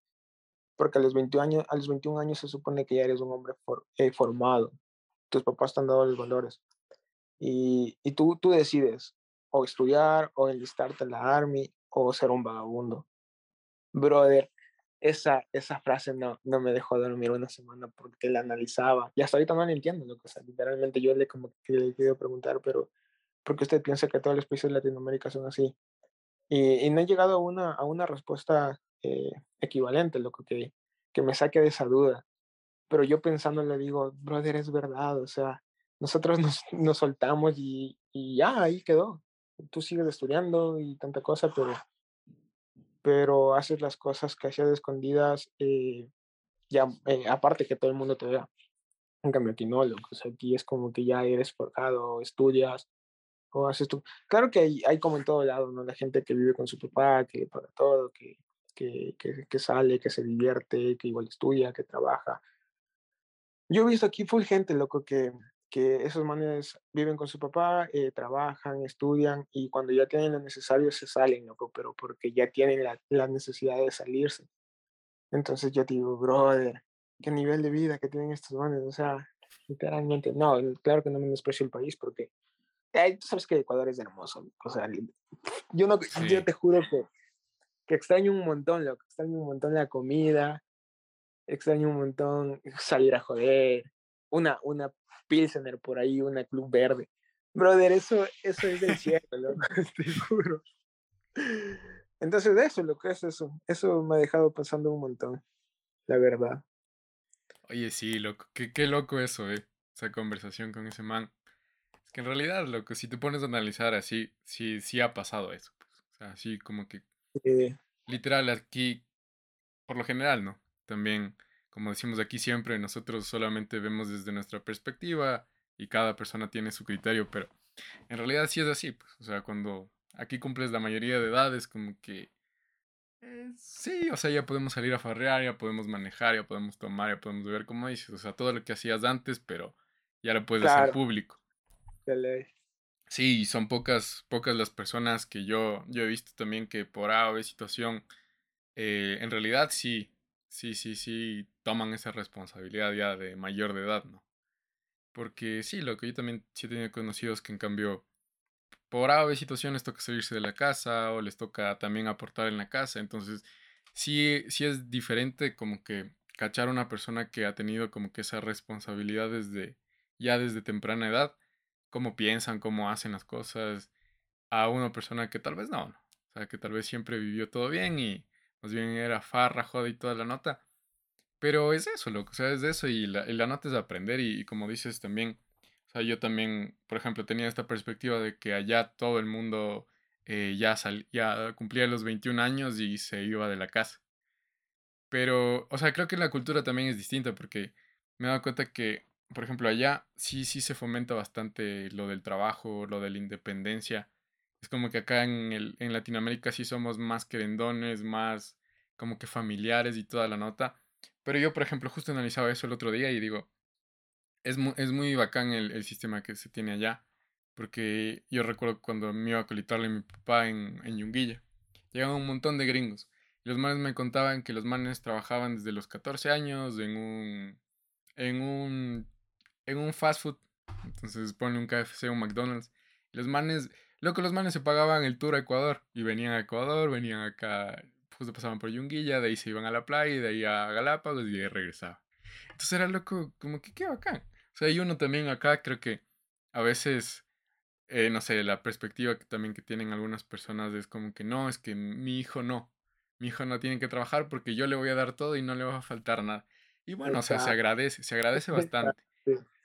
Porque a los 21 años, a los 21 años se supone que ya eres un hombre for, eh, formado, tus papás te han dado los valores. Y, y tú, tú decides o estudiar, o enlistarte en la army, o ser un vagabundo. Brother, esa, esa frase no, no me dejó dormir una semana porque la analizaba. Y hasta ahorita no la entiendo, lo que sea, literalmente yo le como que le quiero preguntar, pero ¿por qué usted piensa que todos los países de Latinoamérica son así? Y, y no he llegado a una, a una respuesta eh, equivalente, lo que, que me saque de esa duda. Pero yo pensando le digo, brother, es verdad, o sea, nosotros nos, nos soltamos y, y ya, ahí quedó. Tú sigues estudiando y tanta cosa, pero pero haces las cosas que hacías escondidas, eh, ya, eh, aparte que todo el mundo te vea. En cambio aquí no, lo o sea, aquí es como que ya eres forjado, estudias, o haces tú. Claro que hay, hay como en todo lado, ¿no? La gente que vive con su papá, que para todo, que, que, que, que sale, que se divierte, que igual estudia, que trabaja. Yo he visto aquí full gente, loco, que, que esos manes viven con su papá, eh, trabajan, estudian y cuando ya tienen lo necesario se salen, loco, pero porque ya tienen la, la, necesidad de salirse. Entonces yo te digo, brother, qué nivel de vida que tienen estos manes, o sea, literalmente, no, claro que no menosprecio el país porque eh, tú sabes que Ecuador es hermoso, o sea, yo, no, sí. yo te juro que, que extraño un montón, loco, extraño un montón la comida, extraño un montón salir a joder, una, una Pilsener por ahí, una club verde. Brother, eso, eso es del cielo, loco, te juro. Entonces, eso, lo que es eso. Eso me ha dejado pensando un montón, la verdad. Oye, sí, loco. Qué, qué loco eso, eh. Esa conversación con ese man. Es que en realidad, loco, si te pones a analizar así, sí, sí ha pasado eso. Pues. O sea, así como que. Literal, aquí, por lo general, ¿no? También como decimos aquí siempre, nosotros solamente vemos desde nuestra perspectiva y cada persona tiene su criterio, pero en realidad sí es así, pues, o sea, cuando aquí cumples la mayoría de edades, como que eh, sí, o sea, ya podemos salir a farrear, ya podemos manejar, ya podemos tomar, ya podemos beber, como dices, o sea, todo lo que hacías antes, pero ya lo puedes Claro. hacer público. Sí, y son pocas, pocas las personas que yo, yo he visto también que por A o B situación, eh, en realidad sí, sí, sí, sí, toman esa responsabilidad ya de mayor de edad, ¿no? Porque sí, lo que yo también sí he tenido conocidos que en cambio, por A o B situaciones toca salirse de la casa o les toca también aportar en la casa, entonces sí, sí es diferente como que cachar a una persona que ha tenido como que esa responsabilidad desde, ya desde temprana edad, cómo piensan, cómo hacen las cosas, a una persona que tal vez no, no. O sea, que tal vez siempre vivió todo bien y más bien era farra, joda y toda la nota. Pero es eso, loco, o sea, es eso y la, la nota es aprender y, y, como dices también, o sea, yo también, por ejemplo, tenía esta perspectiva de que allá todo el mundo eh, ya, sal, ya cumplía los 21 años y se iba de la casa. Pero, o sea, creo que la cultura también es distinta porque me he dado cuenta que, por ejemplo, allá sí, sí se fomenta bastante lo del trabajo, lo de la independencia. Es como que acá en, el, en Latinoamérica sí somos más querendones, más como que familiares y toda la nota. Pero yo, por ejemplo, justo analizaba eso el otro día y digo, es muy, es muy bacán el, el sistema que se tiene allá. Porque yo recuerdo cuando me iba a colitarle a mi papá en, en Yunguilla. Llegaban un montón de gringos. Y los manes me contaban que los manes trabajaban desde los 14 años en un, en un, en un fast food. Entonces ponle un KFC un McDonald's. Los manes Loco, los manes se pagaban el tour a Ecuador y venían a Ecuador, venían acá, justo pasaban por Yunguilla, de ahí se iban a la playa, y de ahí a Galápagos y de ahí regresaban. Entonces era loco, como que qué bacán. O sea, y uno también acá creo que a veces, eh, no sé, la perspectiva que también que tienen algunas personas es como que no, es que mi hijo no. Mi hijo no tiene que trabajar porque yo le voy a dar todo y no le va a faltar nada. Y bueno, o sea, se agradece, se agradece bastante.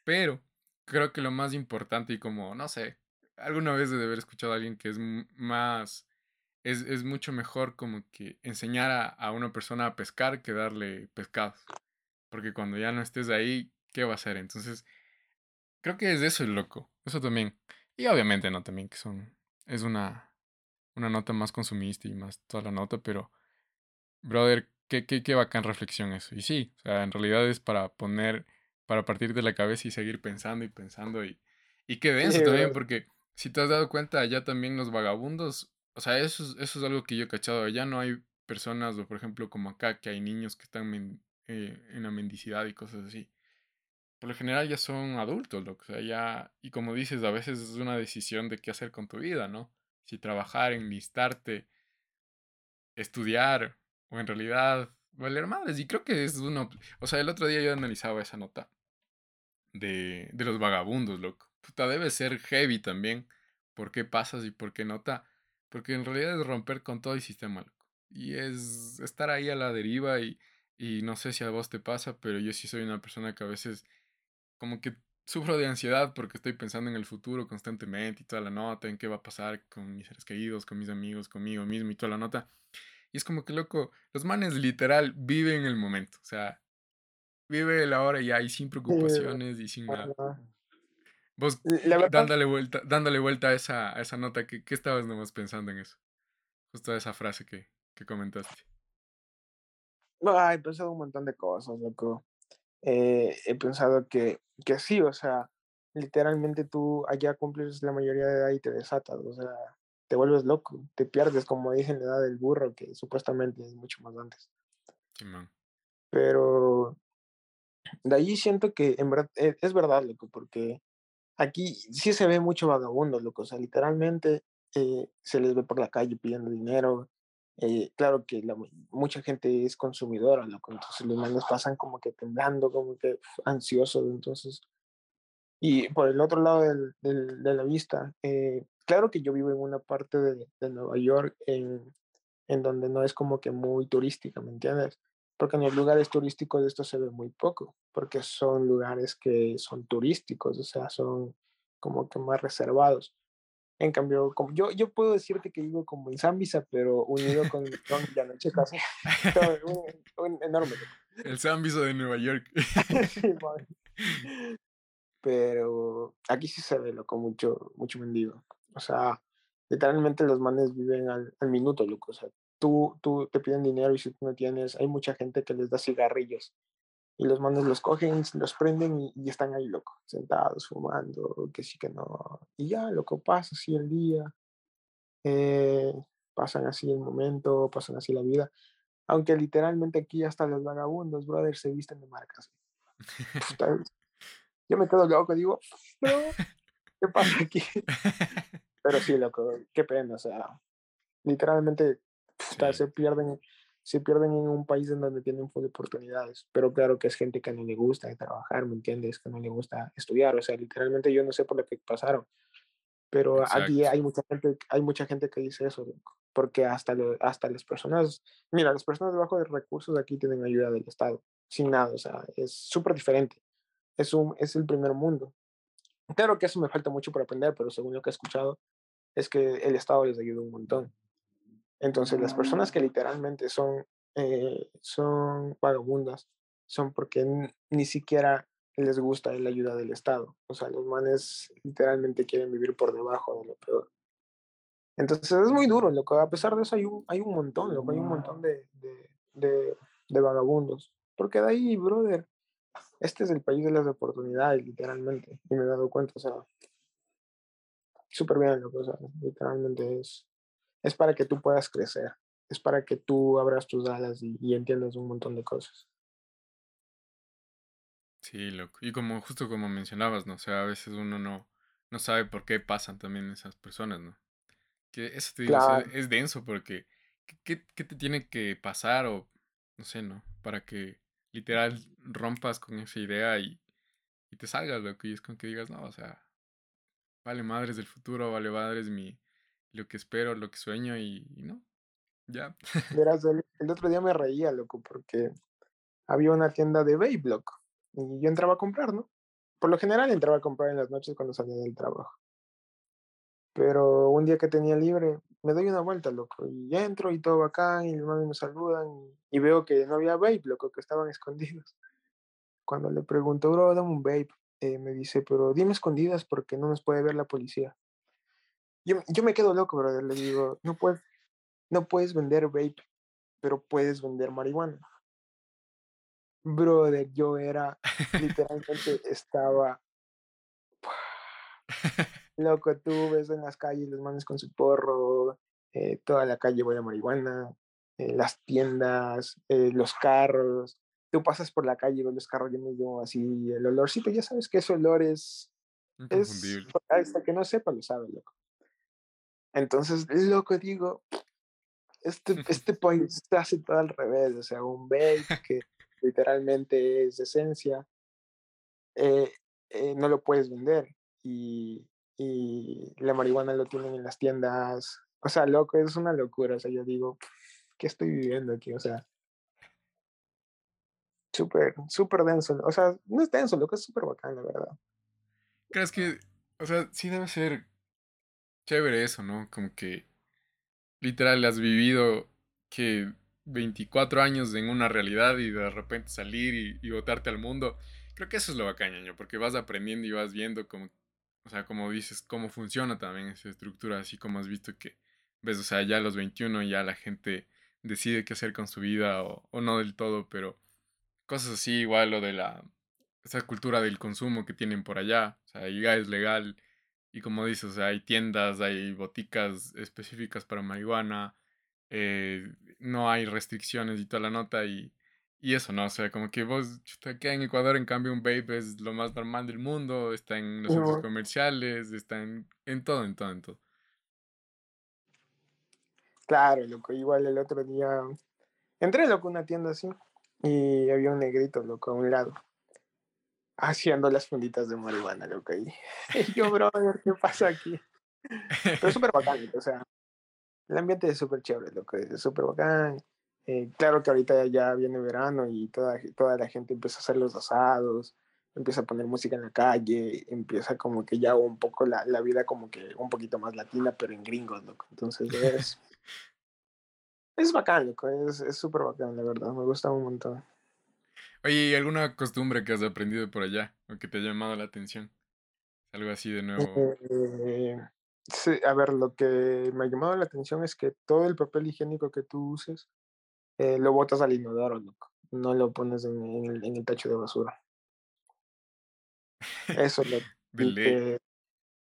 Pero creo que lo más importante y como, no sé, alguna vez de haber escuchado a alguien que es más, es, es mucho mejor como que enseñar a, a, una persona a pescar que darle pescados. Porque cuando ya no estés ahí, ¿qué va a hacer? Entonces, creo que es eso el loco. Eso también. Y obviamente no también que son, es una, una nota más consumista y más toda la nota, pero, brother, qué, qué, qué bacán reflexión eso. Y sí, o sea, en realidad es para poner, para partir de la cabeza y seguir pensando y pensando y, y qué denso también, porque si te has dado cuenta, allá también los vagabundos, o sea, eso es, eso es algo que yo he cachado, allá no hay personas, o por ejemplo como acá, que hay niños que están eh, en la mendicidad y cosas así. Por lo general ya son adultos, lo o sea, ya, y como dices, a veces es una decisión de qué hacer con tu vida, ¿no? Si trabajar, enlistarte, estudiar, o en realidad valer madres. Y creo que es uno, o sea, el otro día yo analizaba esa nota de, de los vagabundos, loco puta, debe ser heavy también. ¿Por qué pasas y por qué nota? Porque en realidad es romper con todo el sistema, loco. Y es estar ahí a la deriva y, y no sé si a vos te pasa, pero yo sí soy una persona que a veces como que sufro de ansiedad porque estoy pensando en el futuro constantemente y toda la nota, en qué va a pasar con mis seres queridos, con mis amigos, conmigo mismo y toda la nota. Y es como que, loco, los manes literal viven el momento, o sea, vive la hora ya y sin preocupaciones y sin nada. Vos dándole vuelta, dándole vuelta a esa, a esa nota, ¿qué, ¿qué, estabas nomás pensando en eso? Justo esa frase que, que comentaste. Ay, he pensado un montón de cosas, loco. Eh, he pensado que, que sí, o sea, literalmente tú allá cumples la mayoría de edad y te desatas, o sea, te vuelves loco, te pierdes, como dicen, la edad del burro, que supuestamente es mucho más antes. Sí, man. Pero de ahí siento que en verdad, es, es verdad, loco, porque Aquí sí se ve mucho vagabundo, loco, o sea, literalmente eh, se les ve por la calle pidiendo dinero. Eh, claro que la, mucha gente es consumidora, loco, entonces los manos pasan como que temblando, como que ansiosos, entonces. Y por el otro lado del, del, de la vista, eh, claro que yo vivo en una parte de, de Nueva York en, en donde no es como que muy turística, ¿me entiendes? Porque en los lugares turísticos esto se ve muy poco, porque son lugares que son turísticos, o sea, son como que más reservados. En cambio, como yo, yo puedo decirte que vivo como en Zambisa, pero unido con, con la noche casi. un, enorme. El Zambisa de Nueva York. pero aquí sí se ve loco, mucho, mucho mendigo. O sea, literalmente los manes viven al, al minuto, loco. O sea, tú, tú te piden dinero y si tú no tienes, hay mucha gente que les da cigarrillos y los manos los cogen, los prenden y, están ahí, loco, sentados, fumando, que sí, que no. Y ya, loco, pasa así el día, eh, pasan así el momento, pasan así la vida. Aunque literalmente aquí hasta los vagabundos, brother, se visten de marcas. Yo me quedo loco, digo, ¿qué pasa aquí? Pero sí, loco, qué pena, o sea, literalmente se pierden se pierden en un país en donde tienen full oportunidades, pero claro que es gente que no le gusta trabajar, ¿me entiendes? Que no le gusta estudiar, o sea, literalmente yo no sé por lo que pasaron, pero aquí hay mucha gente, hay mucha gente que dice eso, porque hasta, hasta las personas, mira, las personas debajo de recursos aquí tienen ayuda del Estado, sin nada, o sea, es súper diferente, es, un, es el primer mundo. Claro que eso me falta mucho por aprender, pero según lo que he escuchado, es que el Estado les ayuda un montón. Entonces, las personas que literalmente son, eh, son vagabundas son porque ni siquiera les gusta la ayuda del Estado. O sea, los manes literalmente quieren vivir por debajo de lo peor. Entonces es muy duro, loco. A pesar de eso hay un, hay un montón, loco. Hay un montón de, de, de, de vagabundos. Porque de ahí, brother, este es el país de las oportunidades, literalmente. Y me he dado cuenta, o sea, súper bien, loco. O sea, literalmente es, es para que tú puedas crecer, es para que tú abras tus alas y, entiendas un montón de cosas. Sí, loco. Y como justo como mencionabas, ¿no? O sea, a veces uno no, no sabe por qué pasan también esas personas, ¿no? Que eso te digo, o sea, Claro. es denso porque ¿qué, qué- qué te tiene que pasar o no sé, ¿no? Para que literal rompas con esa idea y, y te salgas, loco, y es con que digas, no, o sea, vale madres del futuro, vale madres mi, lo que espero, lo que sueño y, y no, ya. Verás, el, el otro día me reía, loco, porque había una tienda de Vape, loco. Y yo entraba a comprar, ¿no? Por lo general entraba a comprar en las noches cuando salía del trabajo. Pero un día que tenía libre, me doy una vuelta, loco, y entro y todo bacán, y los manes me saludan, y, y veo que no había vape, loco, que estaban escondidos. Cuando le pregunto, bro, dame un vape, eh, me dice, pero dime escondidas porque no nos puede ver la policía. Yo, yo me quedo loco, brother, le digo, no puedes, no puedes vender vape, pero puedes vender marihuana. Brother, yo era, literalmente estaba Loco, tú ves en las calles los manes con su porro, eh, toda la calle huele a marihuana, eh, las tiendas, eh, los carros. Tú pasas por la calle y ves los carros llenos de así, el olorcito, ya sabes que ese olor es, es, hasta que no sepa lo sabe, loco. Entonces, loco, digo, este, este país se hace todo al revés, o sea, un vape que literalmente es esencia, eh, eh, no lo puedes vender y, y la marihuana lo tienen en las tiendas. O sea, loco, es una locura. O sea, yo digo, ¿qué estoy viviendo aquí? O sea, súper, súper denso. O sea, no es denso, loco, es súper bacán, la verdad. ¿Crees que, o sea, sí debe ser chévere eso, ¿no? Como que literal has vivido que 24 años en una realidad y de repente salir y, y botarte al mundo. Creo que eso es lo bacán, ñaño, porque vas aprendiendo y vas viendo cómo, o sea, como dices, cómo funciona también esa estructura, así como has visto que, ves, o sea, ya a los 21 ya la gente decide qué hacer con su vida o, o no del todo, pero cosas así, igual lo de la, esa cultura del consumo que tienen por allá, o sea, ya es legal y como dices, o sea, hay tiendas, hay boticas específicas para marihuana, eh, no hay restricciones y toda la nota y, y eso, ¿no? O sea, como que vos, chuta, acá en Ecuador, en cambio, un vape es lo más normal del mundo, está en los centros comerciales, está en, en todo, en todo, en todo. claro, loco, igual el otro día entré, loco, a una tienda así y había un negrito, loco, a un lado, haciendo las funditas de marihuana, loco. Y, yo, brother, ¿qué pasa aquí? Pero súper bacán, o sea, el ambiente es súper chévere, loco, es súper bacán. Eh, claro que ahorita ya viene verano y toda, toda la gente empieza a hacer los asados, empieza a poner música en la calle, empieza como que ya un poco la, la vida como que un poquito más latina, pero en gringos, loco. Entonces es, es bacán, loco, es súper bacán, la verdad, me gusta un montón. Oye, ¿y alguna costumbre que has aprendido por allá o que te ha llamado la atención? Algo así de nuevo. Eh, sí, a ver, lo que me ha llamado la atención es que todo el papel higiénico que tú uses eh, lo botas al inodoro, loco. No lo pones en, en el, en el tacho de basura. Eso, loco. De Y que,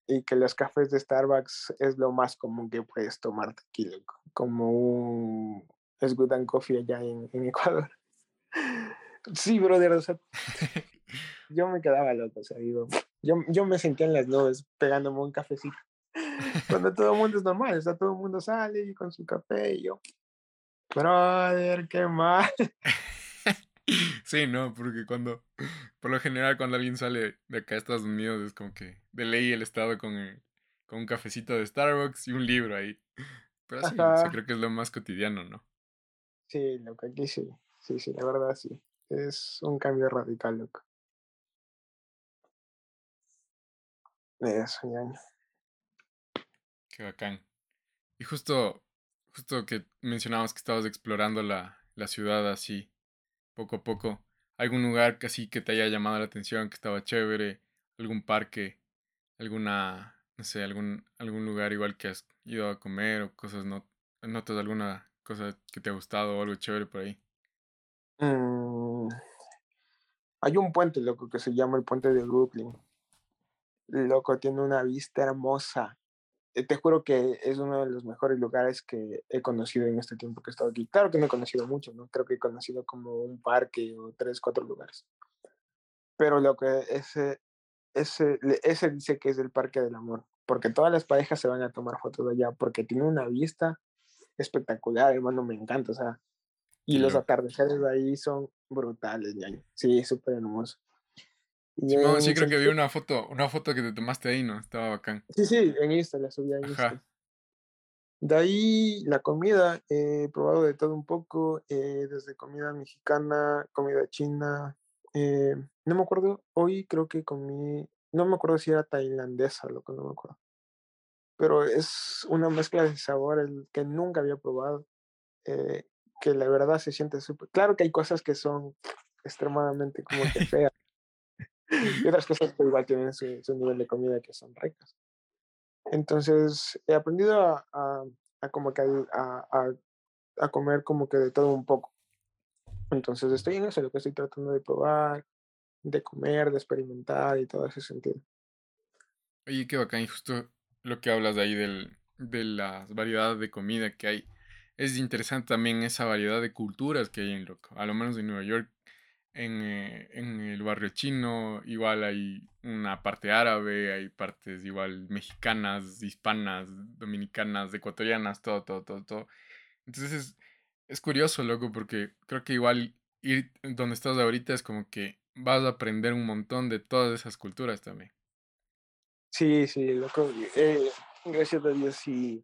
y que los cafés de Starbucks es lo más común que puedes tomarte aquí, loco. Como un es good and coffee allá en, en Ecuador. Sí, brother, o sea, yo me quedaba loco, o sea, digo, yo, yo me sentía en las nubes pegándome un cafecito. Cuando todo el mundo es normal, o sea, todo el mundo sale y con su café y yo, brother, qué mal. Sí, no, porque cuando, por lo general, cuando alguien sale de acá a Estados Unidos es como que de ley el estado con, el- con un cafecito de Starbucks y un libro ahí. Pero sí, o sea, creo que es lo más cotidiano, ¿no? sí, loco, aquí sí, sí, sí, la verdad sí. Es un cambio radical, loco. Eso. Qué bacán. Y justo, justo que mencionabas que estabas explorando la, la ciudad así, poco a poco. ¿Algún lugar que así que te haya llamado la atención, que estaba chévere? ¿Algún parque? ¿Alguna, no sé, algún, algún lugar igual que has ido a comer o cosas, no, notas alguna cosa que te ha gustado o algo chévere por ahí? Mm, hay un puente, loco, que se llama el puente de Brooklyn. Loco, tiene una vista hermosa. Eh, Te juro que es uno de los mejores lugares que he conocido en este tiempo que he estado aquí. Claro que no he conocido mucho, ¿no? Creo que he conocido como un parque o tres, cuatro lugares. Pero lo que ese, ese, ese dice que es el Parque del Amor. porque todas las parejas se van a tomar fotos allá, porque tiene una vista espectacular, hermano, me encanta, o sea, y los atardeceres de ahí son brutales, ya. Sí, súper hermoso. Sí, sí, creo que vi una foto, una foto que te tomaste ahí, ¿no? Estaba bacán. Sí, sí, en Insta, la subí en Insta. De ahí la comida, he probado de todo un poco, eh, desde comida mexicana, comida china. Eh, no me acuerdo, hoy creo que comí, no me acuerdo si era tailandesa, lo que no me acuerdo. Pero es una mezcla de sabores que nunca había probado, eh, que la verdad se siente súper. Claro que hay cosas que son extremadamente como que feas. y otras cosas que igual tienen su, su nivel de comida que son ricas. Entonces he aprendido a, a, como que a, a, comer como que de todo un poco. Entonces estoy en eso, lo que estoy tratando de probar, de comer, de experimentar y todo ese sentido. Oye, qué bacán, y justo lo que hablas de ahí del, de la variedad de comida que hay. Es interesante también esa variedad de culturas que hay en Loco. A lo menos en Nueva York en, eh, en, el barrio chino, igual hay una parte árabe, hay partes igual mexicanas, hispanas, dominicanas, ecuatorianas, todo, todo, todo, todo. Entonces es, es curioso, loco, porque creo que igual ir donde estás ahorita es como que vas a aprender un montón de todas esas culturas también. Sí, sí, loco. Eh, gracias a Dios sí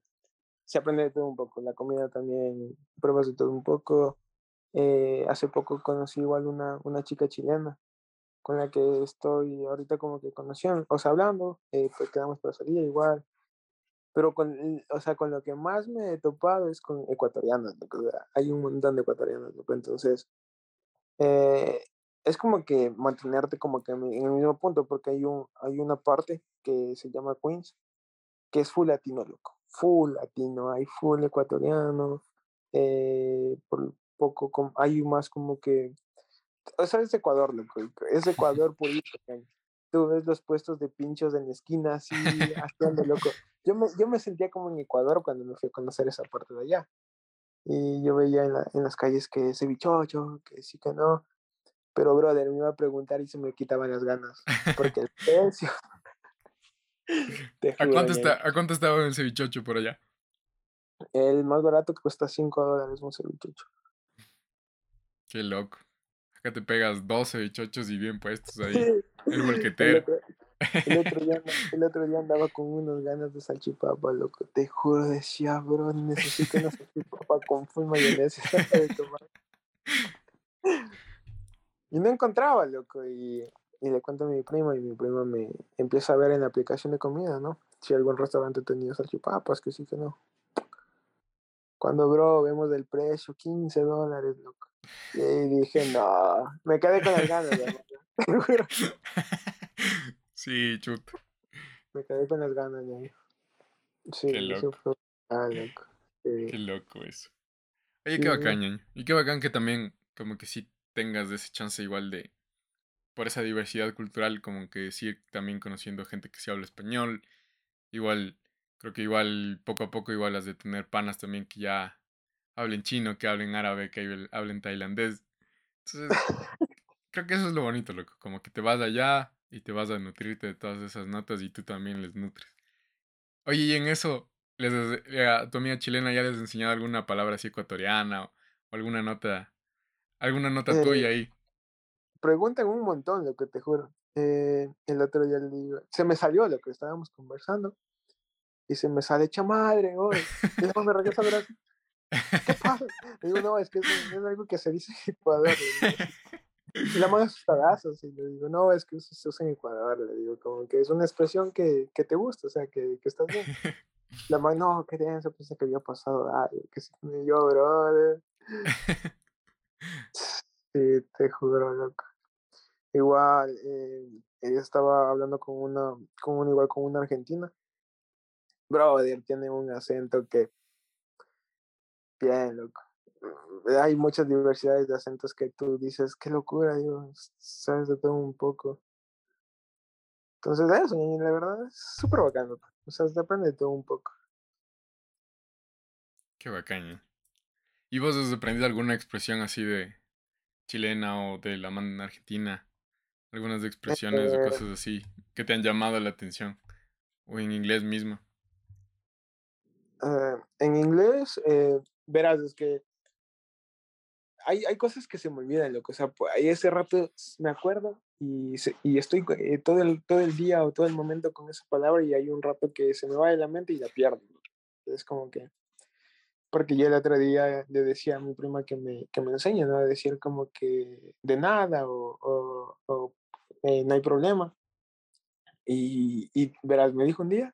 se aprende de todo un poco. La comida también, pruebas de todo un poco. Eh, hace poco conocí igual una, una chica chilena con la que estoy ahorita como que conociendo, o sea, hablando, eh, pues quedamos para salir igual. Pero con, o sea, con lo que más me he topado es con ecuatorianos, hay un montón de ecuatorianos, entonces eh, es como que mantenerte como que en el mismo punto, porque hay, un, hay una parte que se llama Queens, que es full latino, loco, full latino, hay full ecuatoriano, por, poco, hay más como que, o sea, es Ecuador, loco, es Ecuador purito, tú ves los puestos de pinchos en la esquina así, haciendo loco. Yo me, yo me sentía como en Ecuador cuando me fui a conocer esa parte de allá. Y yo veía en, la, en las calles que ese bichocho, que sí que no. Pero, brother, me iba a preguntar y se me quitaban las ganas. Porque el precio. ¿A, cuánto está, ¿A cuánto estaba el cevichocho por allá? El más barato que cuesta 5 dólares un cevichocho. Qué loco. Acá te pegas 12 bichochos y bien puestos ahí. El volquetero. El otro, día, el otro día andaba con unas ganas de salchipapa, loco. Te juro, decía, bro, necesito una salchipapa con full mayonesa de tomar. Y no encontraba, loco. Y, y, le cuento a mi prima y mi prima me empieza a ver en la aplicación de comida, ¿no? Si algún restaurante tenía salchipapas, que sí, que no. Cuando, bro, vemos el precio, 15 dólares, loco. Y dije, no, me quedé con las ganas, Sí, chuto. Me quedé con las ganas, Sí, qué loco. Ah, loco. Qué loco eso. Oye, qué bacán, Y qué bacán que también, como que sí tengas ese chance igual de, por esa diversidad cultural, como que sí también conociendo gente que sí habla español. Igual, creo que igual, poco a poco, igual has de tener panas también que ya hablen chino, que hablen árabe, que hablen tailandés. Entonces, creo que eso es lo bonito, loco. Como que te vas allá y te vas a nutrirte de todas esas notas y tú también les nutres. Oye, y en eso, les, eh, a tu amiga chilena ya les has enseñado alguna palabra así ecuatoriana o, alguna nota, alguna nota tuya eh, ahí. Preguntan un montón, lo que te juro. Eh, el otro día le digo, se me salió lo que estábamos conversando y se me sale hecha madre, hoy. Y me regresa a ¿Qué pasa? Le digo, no, es que es, algo que se dice en Ecuador. Y la mano asustadazos y le digo, no, es que eso se usa en Ecuador. Le digo, como que es una expresión que, que te gusta, o sea, que, que estás bien. La mano, no, qué denso, pensé que había pasado algo, que se me yo, brother. Sí, te juro, loco. Igual, eh, estaba hablando con una, con una, igual con una argentina. Brother, tiene un acento que Bien, loco. Mm, hay muchas diversidades de acentos que tú dices, qué locura, digo, sabes de todo un poco. Entonces, eso, la verdad, es súper bacán, loco. O sea, se aprende de todo un poco. Qué bacán. ¿Y vos has aprendido alguna expresión así de chilena o de la mano en Argentina? Algunas expresiones o cosas así que te han llamado la atención. ¿O en inglés mismo? Ah, en inglés, eh, verás, es que hay, hay cosas que se me olvidan, loco. O sea, pues, ahí ese rato me acuerdo y, y estoy eh, todo, el, todo el día o todo el momento con esa palabra y hay un rato que se me va de la mente y la pierdo. Es como que, porque yo el otro día le decía a mi prima que me, que me enseñe, ¿no? A decir como que de nada o, o, eh, no hay problema. Y, y, verás, me dijo un día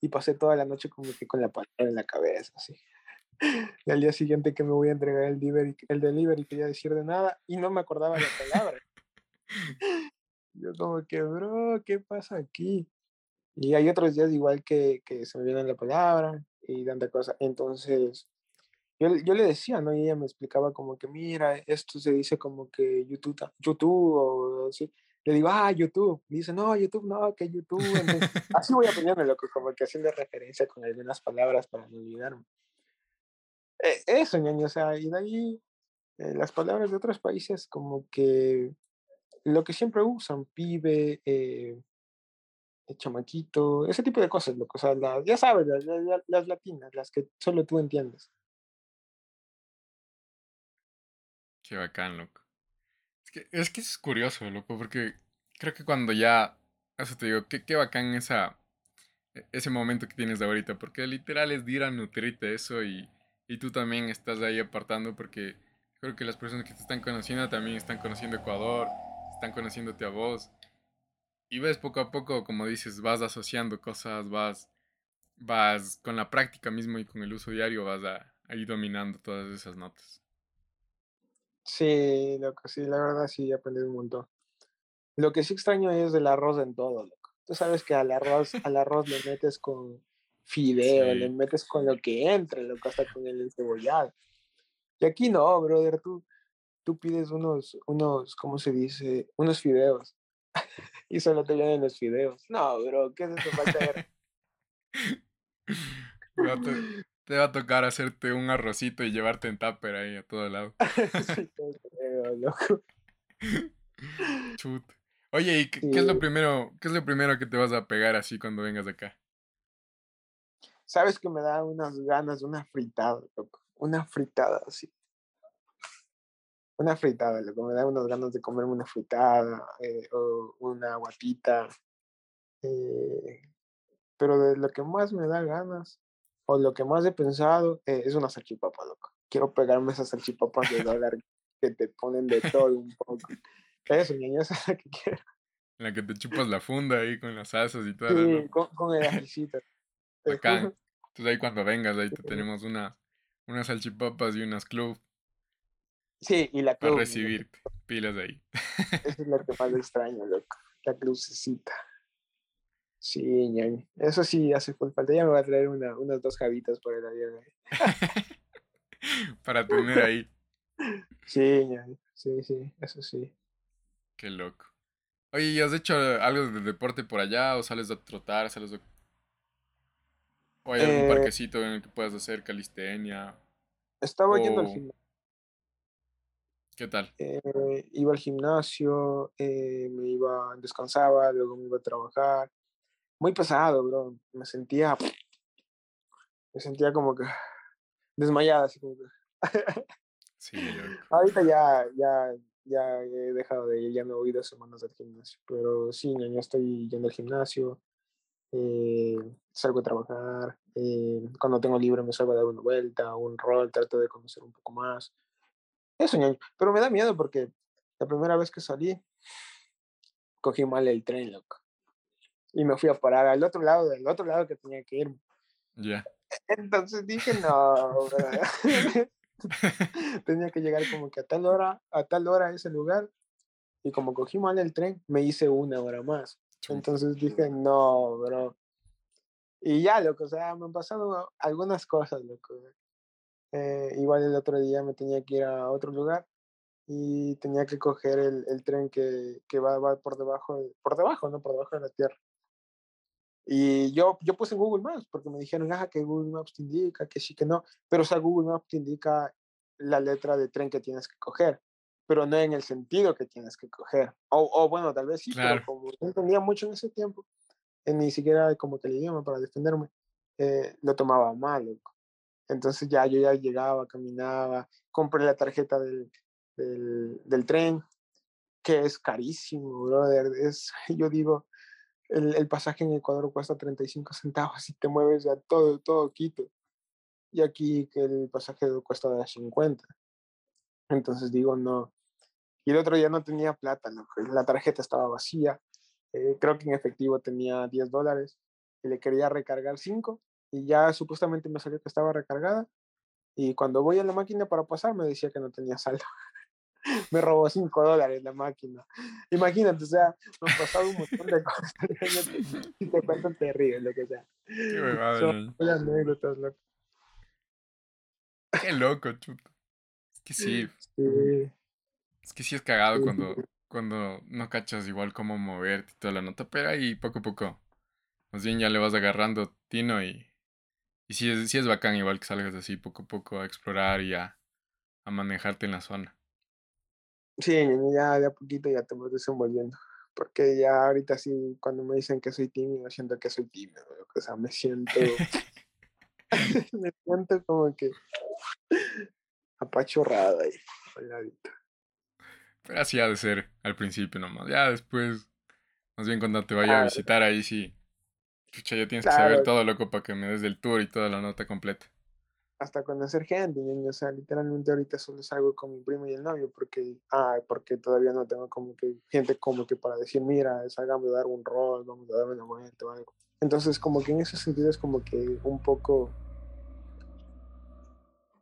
y pasé toda la noche como que con la palabra en la cabeza, así. Y al día siguiente que me voy a entregar el delivery, el delivery quería decir de nada y no me acordaba la palabra. Yo como que, bro, ¿qué pasa aquí? Y hay otros días igual que, que se me viene la palabra y tanta cosa. Entonces, yo, yo, le decía, ¿no? Y ella me explicaba como que, mira, esto se dice como que YouTube, YouTube o así. Le digo, ah, YouTube. Y dice, no, YouTube, no, que YouTube. así voy aprendiendo, loco, como que haciendo referencia con algunas palabras para no olvidarme. Eh, eso, ñaño, o sea, y de ahí eh, las palabras de otros países como que lo que siempre usan, pibe, eh, chamaquito, ese tipo de cosas, loco, o sea, ya sabes, las, las, latinas, las que solo tú entiendes. Qué bacán, loco. Es que, es que es curioso, loco, porque creo que cuando ya, eso te digo, qué, qué bacán esa, e, ese momento que tienes de ahorita, porque literal es de ir a nutrirte eso y y tú también estás ahí apartando porque creo que las personas que te están conociendo también están conociendo Ecuador, están conociéndote a vos. Y ves poco a poco, como dices, vas asociando cosas, vas, vas con la práctica mismo y con el uso diario vas a, ir dominando todas esas notas. Sí, loco, sí, la verdad sí, he aprendido un montón. Lo que sí extraño es el arroz en todo, loco. Tú sabes que al arroz, al arroz le metes con, fideo, le metes con lo que entre, lo que hasta con el cebollado. Y aquí no, brother, tú, tú pides unos, unos, ¿cómo se dice? Unos fideos. Y solo te vienen los fideos. No, bro, ¿qué es eso? Falta te, va a tocar hacerte un arrocito y llevarte en tupper ahí a todo lado. loco. Chut. Oye, ¿y qué, es lo primero, qué es lo primero que te vas a pegar así cuando vengas acá? sabes que me da unas ganas de una fritada, loco. Una fritada así. Una fritada, loco. Me da unas ganas de comerme una fritada eh, o una guapita. Eh, pero de lo que más me da ganas o lo que más he pensado eh, es una salchipapa, loco. Quiero pegarme esas salchipapas de dólar que te ponen de todo un poco. Eso, niña, esa es la que quiero. En la que te chupas la funda ahí con las asas y todo. Sí, con, con, el ajicito. Bacán. Entonces ahí cuando vengas, ahí te tenemos una, unas salchipapas y unas club. Sí, y la club. Para recibirte. Pilas de ahí. Esa es la que más extraño, loco. La crucecita. Sí, ñaño. Eso sí hace falta. Ya me voy a traer una, unas dos javitas por el avión. para tener ahí. Sí, ñaño. Sí, sí, eso sí. Qué loco. Oye, ¿y has hecho algo de deporte por allá? ¿O sales a trotar? ¿Sales a ¿O hay algún eh, parquecito en el que puedas hacer calistenia? Estaba yendo al gimnasio. ¿Qué tal? Eh, iba al gimnasio, eh, me iba, descansaba, luego me iba a trabajar. Muy pesado, bro. Me sentía, me sentía como que desmayada, así como que. sí, Ahorita ya, ya, ya he dejado de ir, ya no he ido semanas al gimnasio, pero sí, ya estoy yendo al gimnasio, eh, salgo a trabajar, cuando tengo libre me salgo a dar una vuelta, un rol, trato de conocer un poco más. Eso, ñaño. Pero me da miedo porque la primera vez que salí, cogí mal el tren, loco. Y me fui a parar al otro lado, del otro lado que tenía que ir. Ya. Entonces dije, no, tenía que llegar como que a tal hora, a tal hora a ese lugar. Y como cogí mal el tren, me hice una hora más. Entonces dije, no, bro. Y ya, loco, o sea, me han pasado algunas cosas, loco. Eh, igual el otro día me tenía que ir a otro lugar y tenía que coger el, el tren que, que va, va, por debajo, por debajo, ¿no? Por debajo de la tierra. Y yo, yo puse Google Maps porque me dijeron, ah, que Google Maps te indica, que sí, que no. Pero, o sea, Google Maps te indica la letra de tren que tienes que coger pero no en el sentido que tienes que coger. O, o bueno, tal vez sí, pero como no entendía mucho en ese tiempo, eh, ni siquiera como que el idioma para defenderme, eh, lo tomaba mal, loco. Entonces ya yo ya llegaba, caminaba, compré la tarjeta del, del, del tren, que es carísimo, brother. Es, yo digo, el, el, pasaje en Ecuador cuesta 35 centavos y te mueves a todo, todo Quito. Y aquí el pasaje cuesta 50. Entonces digo, no. Y el otro día no tenía plata, ¿no? la tarjeta estaba vacía. Eh, creo que en efectivo tenía 10 dólares y le quería recargar 5 y ya supuestamente me salió que estaba recargada. Y cuando voy a la máquina para pasar me decía que no tenía saldo. me robó 5 dólares la máquina. Imagínate, o sea, me han pasado un montón de cosas. y te cuento terrible, lo que sea. Qué Son anécdotas, loco. Qué loco, chuto. Es que sí. Sí. Es que sí es cagado cuando, cuando no cachas igual cómo moverte y toda la nota, pero ahí poco a poco. Más bien ya le vas agarrando tino y. Y sí es, sí es bacán igual que salgas así poco a poco a explorar y a, a manejarte en la zona. Sí, ya de a poquito ya te vas desenvolviendo. Porque ya ahorita sí, cuando me dicen que soy tímido, siento que soy tímido. O sea, me siento. me siento como que. apachorrado ahí. Pero así ha de ser al principio nomás. Ya después, más bien cuando te vaya a visitar ahí sí. Pucha, ya tienes que saber todo, loco, para que me des el tour y toda la nota completa. hasta conocer gente, ñaño, o sea, literalmente ahorita solo salgo con mi primo y el novio porque, ah, porque todavía no tengo como que gente como que para decir, mira, salgamos a dar un rol, vamos a dar una vuelta o algo. Entonces, como que en ese sentido es como que un poco,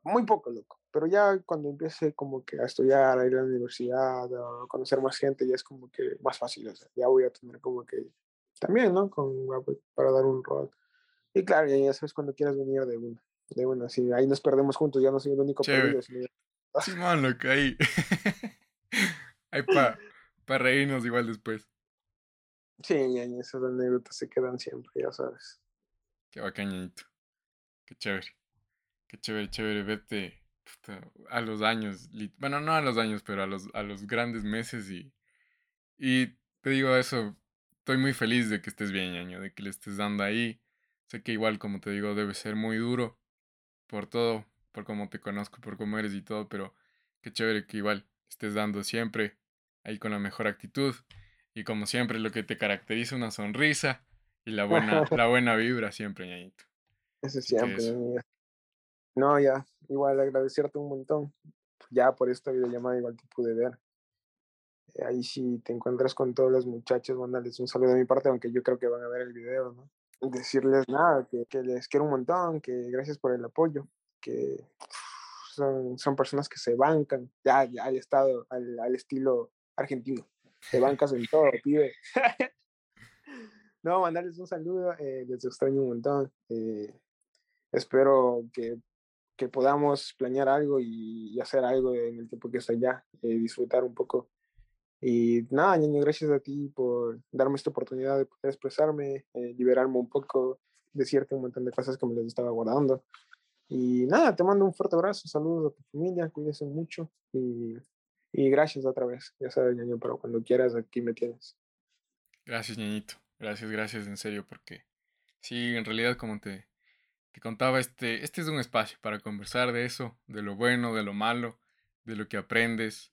muy poco loco, pero ya cuando empiece como que a estudiar, a ir a la universidad, a conocer más gente, ya es como que más fácil, o sea, ya voy a tener como que también, ¿no? Con, pues, para dar un rol. Y claro, ya, ya sabes cuando quieras venir de una, de una, sí, ahí nos perdemos juntos, ya no soy el único Chévere. perdido, sino Sí, man, loco, ahí. ahí para pa reírnos igual después. Sí, ya, ya esas anécdotas se quedan siempre, ya sabes. Qué bacañito. Qué chévere. Qué chévere, chévere verte puta, a los años. Bueno, no a los años, pero a los, a los grandes meses y, y te digo eso, estoy muy feliz de que estés bien, ñaño, de que le estés dando ahí. Sé que igual, como te digo, debe ser muy duro por todo, por cómo te conozco, por cómo eres y todo, pero qué chévere que igual estés dando siempre ahí con la mejor actitud y como siempre lo que te caracteriza una sonrisa y la buena, la buena vibra siempre, ñañito. Eso que siempre, eso. amiga. No, ya, igual agradecerte un montón. Ya por esta videollamada igual te pude ver. Eh, Ahí si te encuentras con todos los muchachos, mándales un saludo de mi parte, aunque yo creo que van a ver el video, ¿no? Decirles nada, que, que les quiero un montón, que gracias por el apoyo, que son, son personas que se bancan, ya, ya al estado, al, al estilo argentino. Te bancas en todo, pibe. No, mandarles un saludo, eh, les extraño un montón. eh, espero que, que podamos planear algo y, y hacer algo en el tiempo que está allá, eh, disfrutar un poco. Y nada, ñaño, gracias a ti por darme esta oportunidad de poder expresarme, eh, liberarme un poco, decirte un montón de cosas que me las estaba guardando. Y nada, te mando un fuerte abrazo, saludos a tu familia, cuídense mucho y, y gracias otra vez. Ya sabes, ñaño, pero cuando quieras aquí me tienes. Gracias, ñañito. Gracias, gracias, en serio, porque sí, en realidad, como te, te contaba, este, este es un espacio para conversar de eso, de lo bueno, de lo malo, de lo que aprendes.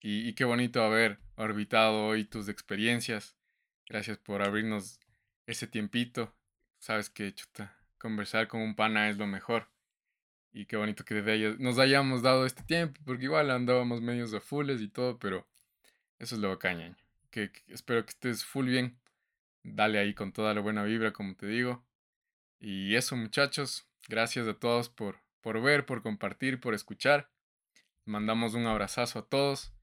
Y, qué bonito haber orbitado hoy tus experiencias. Gracias por abrirnos ese tiempito. Sabes que, chuta, conversar con un pana es lo mejor. Y qué bonito que haya- nos hayamos dado este tiempo, porque igual andábamos medios de fulles y todo, pero eso es lo bacán, que espero que estés full bien. Dale ahí con toda la buena vibra, como te digo. Y eso, muchachos. Gracias a todos por, por ver, por compartir, por escuchar. Mandamos un abrazazo a todos.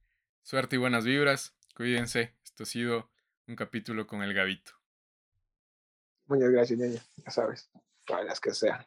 Suerte y buenas vibras. Cuídense. Esto ha sido un capítulo con el Gavito. Muchas gracias, ñaño, ya sabes, para las que sean.